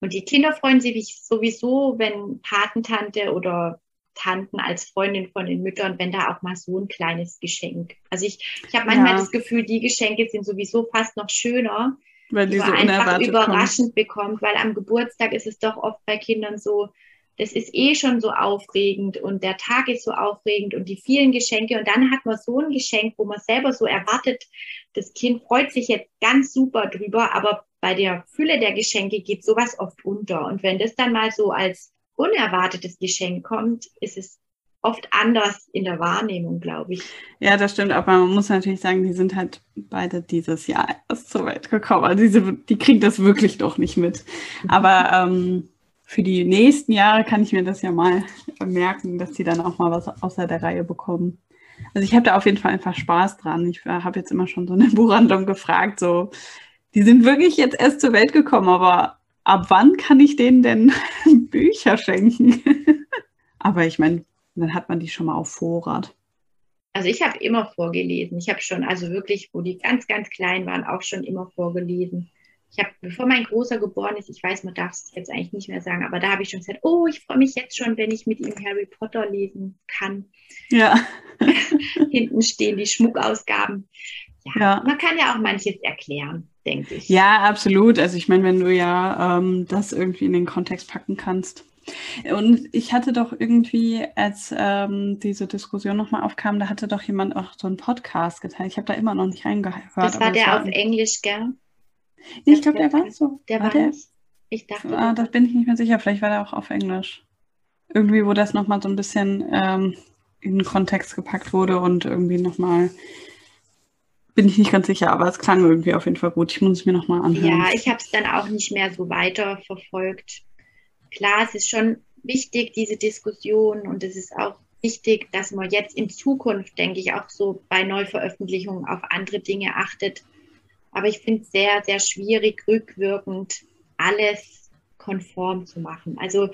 Und die Kinder freuen sich sowieso, wenn Patentante oder Tanten als Freundin von den Müttern, wenn da auch mal so ein kleines Geschenk. Also ich, ich habe manchmal ja. das Gefühl, die Geschenke sind sowieso fast noch schöner, weil die, die so man einfach überraschend kommt. bekommt, weil am Geburtstag ist es doch oft bei Kindern so, das ist eh schon so aufregend und der Tag ist so aufregend und die vielen Geschenke und dann hat man so ein Geschenk, wo man selber so erwartet, das Kind freut sich jetzt ganz super drüber, aber bei der Fülle der Geschenke geht sowas oft unter und wenn das dann mal so als unerwartetes Geschenk kommt, ist es oft anders in der Wahrnehmung, glaube ich. Ja, das stimmt, aber man muss natürlich sagen, die sind halt beide dieses Jahr erst zur Welt gekommen. Also diese, die kriegen das wirklich doch nicht mit. Aber ähm, für die nächsten Jahre kann ich mir das ja mal merken, dass die dann auch mal was außer der Reihe bekommen. Also ich habe da auf jeden Fall einfach Spaß dran. Ich habe jetzt immer schon so eine Buchhandlung gefragt, so, die sind wirklich jetzt erst zur Welt gekommen, aber ab wann kann ich denen denn Bücher schenken? aber ich meine, dann hat man die schon mal auf Vorrat. Also ich habe immer vorgelesen. Ich habe schon, also wirklich, wo die ganz, ganz klein waren, auch schon immer vorgelesen ich habe, bevor mein Großer geboren ist, ich weiß, man darf es jetzt eigentlich nicht mehr sagen, aber da habe ich schon gesagt, oh, ich freue mich jetzt schon, wenn ich mit ihm Harry Potter lesen kann. Ja. Hinten stehen die Schmuckausgaben. Ja, ja, man kann ja auch manches erklären, denke ich. Ja, absolut. Also ich meine, wenn du ja ähm, das irgendwie in den Kontext packen kannst. Und ich hatte doch irgendwie, als ähm, diese Diskussion nochmal aufkam, da hatte doch jemand auch so einen Podcast geteilt. Ich habe da immer noch nicht reingehört. Das war der auf Englisch, gell? Nee, ich glaube, der war so. Der war, war der? Ich dachte. Ah, das bin ich nicht mehr sicher. Vielleicht war der auch auf Englisch. Irgendwie, wo das nochmal so ein bisschen ähm, in den Kontext gepackt wurde und irgendwie nochmal. Bin ich nicht ganz sicher, aber es klang irgendwie auf jeden Fall gut. Ich muss es mir nochmal anhören. Ja, ich habe es dann auch nicht mehr so weiter verfolgt. Klar, es ist schon wichtig, diese Diskussion, und es ist auch wichtig, dass man jetzt in Zukunft, denke ich, auch so bei Neuveröffentlichungen auf andere Dinge achtet aber ich finde es sehr, sehr schwierig, rückwirkend alles konform zu machen. Also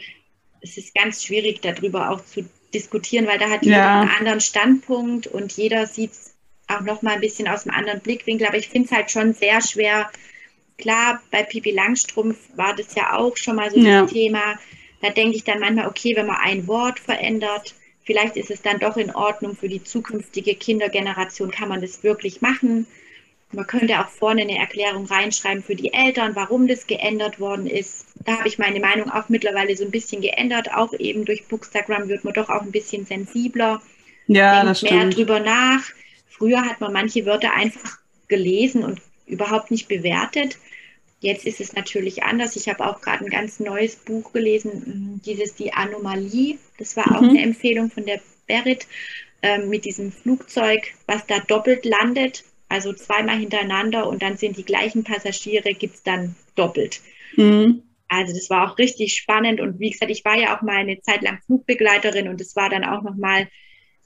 es ist ganz schwierig, darüber auch zu diskutieren, weil da hat jeder ja. einen anderen Standpunkt und jeder sieht es auch noch mal ein bisschen aus einem anderen Blickwinkel. Aber ich finde es halt schon sehr schwer. Klar, bei Pipi Langstrumpf war das ja auch schon mal so ja. das Thema. Da denke ich dann manchmal, okay, wenn man ein Wort verändert, vielleicht ist es dann doch in Ordnung für die zukünftige Kindergeneration, kann man das wirklich machen. Man könnte auch vorne eine Erklärung reinschreiben für die Eltern, warum das geändert worden ist. Da habe ich meine Meinung auch mittlerweile so ein bisschen geändert. Auch eben durch Bookstagram wird man doch auch ein bisschen sensibler. Ja, das stimmt. mehr drüber nach. früher hat man manche Wörter einfach gelesen und überhaupt nicht bewertet. Jetzt ist es natürlich anders. Ich habe auch gerade ein ganz neues Buch gelesen, hm, dieses Die Anomalie. Das war mhm. auch eine Empfehlung von der Berit äh, mit diesem Flugzeug, was da doppelt landet, also zweimal hintereinander und dann sind die gleichen Passagiere, gibt es dann doppelt. Mhm. Also das war auch richtig spannend und wie gesagt, ich war ja auch mal eine Zeit lang Flugbegleiterin und es war dann auch nochmal,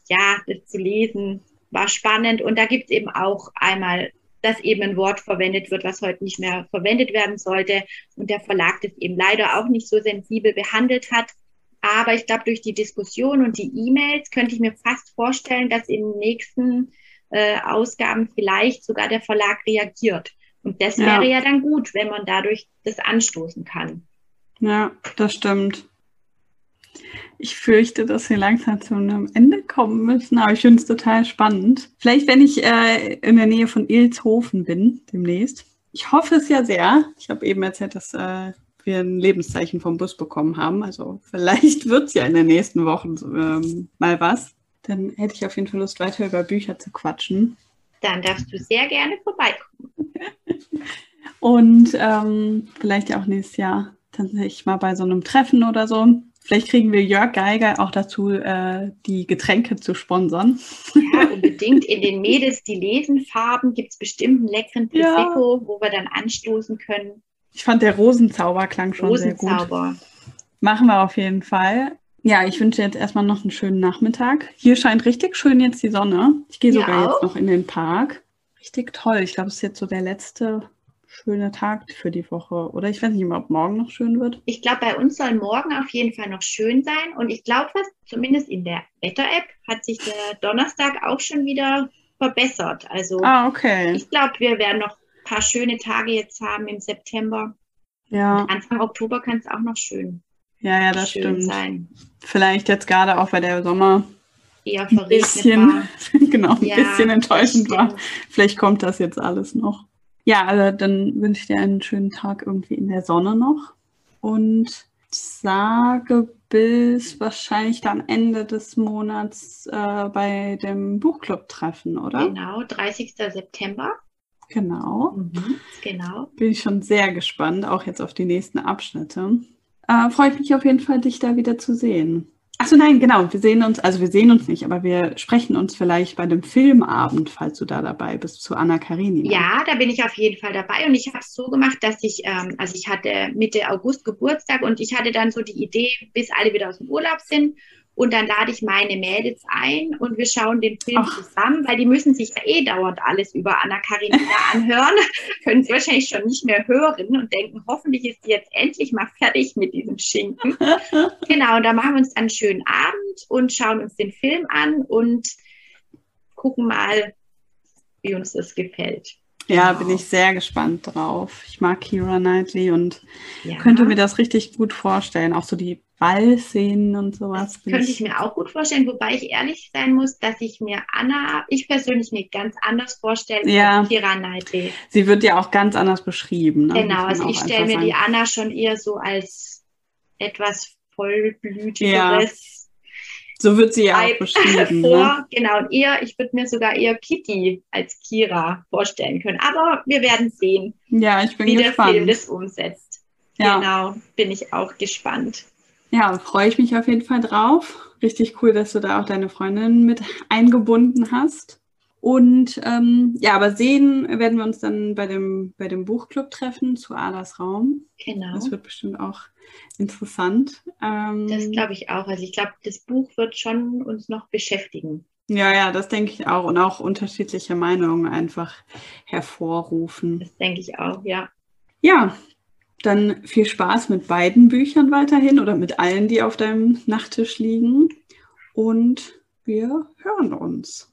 ja, das zu lesen, war spannend und da gibt es eben auch einmal dass eben ein Wort verwendet wird, was heute nicht mehr verwendet werden sollte und der Verlag das eben leider auch nicht so sensibel behandelt hat. Aber ich glaube, durch die Diskussion und die E-Mails könnte ich mir fast vorstellen, dass den nächsten äh, Ausgaben vielleicht sogar der Verlag reagiert. Und das ja. wäre ja dann gut, wenn man dadurch das anstoßen kann. Ja, das stimmt. Ich fürchte, dass wir langsam zu einem Ende kommen müssen, aber ich finde es total spannend. Vielleicht, wenn ich äh, in der Nähe von Ilshofen bin, demnächst. Ich hoffe es ja sehr. Ich habe eben erzählt, dass äh, wir ein Lebenszeichen vom Bus bekommen haben. Also vielleicht wird es ja in den nächsten Wochen ähm, mal was. Dann hätte ich auf jeden Fall Lust, weiter über Bücher zu quatschen. Dann darfst du sehr gerne vorbeikommen. Und ähm, vielleicht auch nächstes Jahr tatsächlich mal bei so einem Treffen oder so. Vielleicht kriegen wir Jörg Geiger auch dazu, äh, die Getränke zu sponsern. Ja, unbedingt. In den Mädels, die lesen Farben, gibt es bestimmt einen leckeren Prosecco, ja. wo wir dann anstoßen können. Ich fand der Rosenzauber klang schon Rosenzauber. sehr gut. Machen wir auf jeden Fall. Ja, ich wünsche jetzt erstmal noch einen schönen Nachmittag. Hier scheint richtig schön jetzt die Sonne. Ich gehe sogar jetzt noch in den Park. Richtig toll. Ich glaube, es ist jetzt so der letzte schöner Tag für die Woche. Oder ich weiß nicht, ob morgen noch schön wird. Ich glaube, bei uns soll morgen auf jeden Fall noch schön sein. Und ich glaube, zumindest in der Wetter-App hat sich der Donnerstag auch schon wieder verbessert. Also ah, okay. ich glaube, wir werden noch ein paar schöne Tage jetzt haben im September. Ja. Und Anfang Oktober kann es auch noch schön. Ja, ja, das stimmt. Sein. Vielleicht jetzt gerade auch, weil der Sommer eher ein bisschen, genau, ein ja, bisschen enttäuschend war. Vielleicht kommt das jetzt alles noch. Ja, also dann wünsche ich dir einen schönen Tag irgendwie in der Sonne noch und sage bis wahrscheinlich am Ende des Monats äh, bei dem Buchclub-Treffen, oder? Genau, 30. September. Genau. Mhm, genau. Bin ich schon sehr gespannt, auch jetzt auf die nächsten Abschnitte. Äh, freut mich auf jeden Fall, dich da wieder zu sehen. Achso, nein, genau. Wir sehen uns, also wir sehen uns nicht, aber wir sprechen uns vielleicht bei dem Filmabend, falls du da dabei bist, zu Anna Karenina. Ja, da bin ich auf jeden Fall dabei. Und ich habe es so gemacht, dass ich, ähm, also ich hatte Mitte August Geburtstag und ich hatte dann so die Idee, bis alle wieder aus dem Urlaub sind und dann lade ich meine Mädels ein und wir schauen den Film Ach. zusammen, weil die müssen sich ja eh dauernd alles über Anna Karenina anhören, können sie wahrscheinlich schon nicht mehr hören und denken, hoffentlich ist sie jetzt endlich mal fertig mit diesem Schinken. genau, und da machen wir uns dann einen schönen Abend und schauen uns den Film an und gucken mal, wie uns das gefällt. Ja, genau. bin ich sehr gespannt drauf. Ich mag Kira Knightley und ja. könnte mir das richtig gut vorstellen. Auch so die Ballszenen und sowas. Könnte ich mir auch gut vorstellen, wobei ich ehrlich sein muss, dass ich mir Anna, ich persönlich mir ganz anders vorstelle ja. als Kira Knightley. Sie wird ja auch ganz anders beschrieben. Ne? Genau, also ich stelle mir sagen. die Anna schon eher so als etwas vollblütigeres. Ja. So wird sie ja auch beschrieben. Vor, ne? Genau, und eher, ich würde mir sogar eher Kitty als Kira vorstellen können. Aber wir werden sehen, ja, ich bin wie gespannt. der Film das umsetzt. Ja. Genau, bin ich auch gespannt. Ja, freue ich mich auf jeden Fall drauf. Richtig cool, dass du da auch deine Freundin mit eingebunden hast. Und ähm, ja, aber sehen werden wir uns dann bei dem, bei dem Buchclub treffen zu Adas Raum. Genau. Das wird bestimmt auch interessant. Ähm, das glaube ich auch. Also ich glaube, das Buch wird schon uns noch beschäftigen. Ja, ja, das denke ich auch. Und auch unterschiedliche Meinungen einfach hervorrufen. Das denke ich auch, ja. Ja, dann viel Spaß mit beiden Büchern weiterhin oder mit allen, die auf deinem Nachttisch liegen. Und wir hören uns.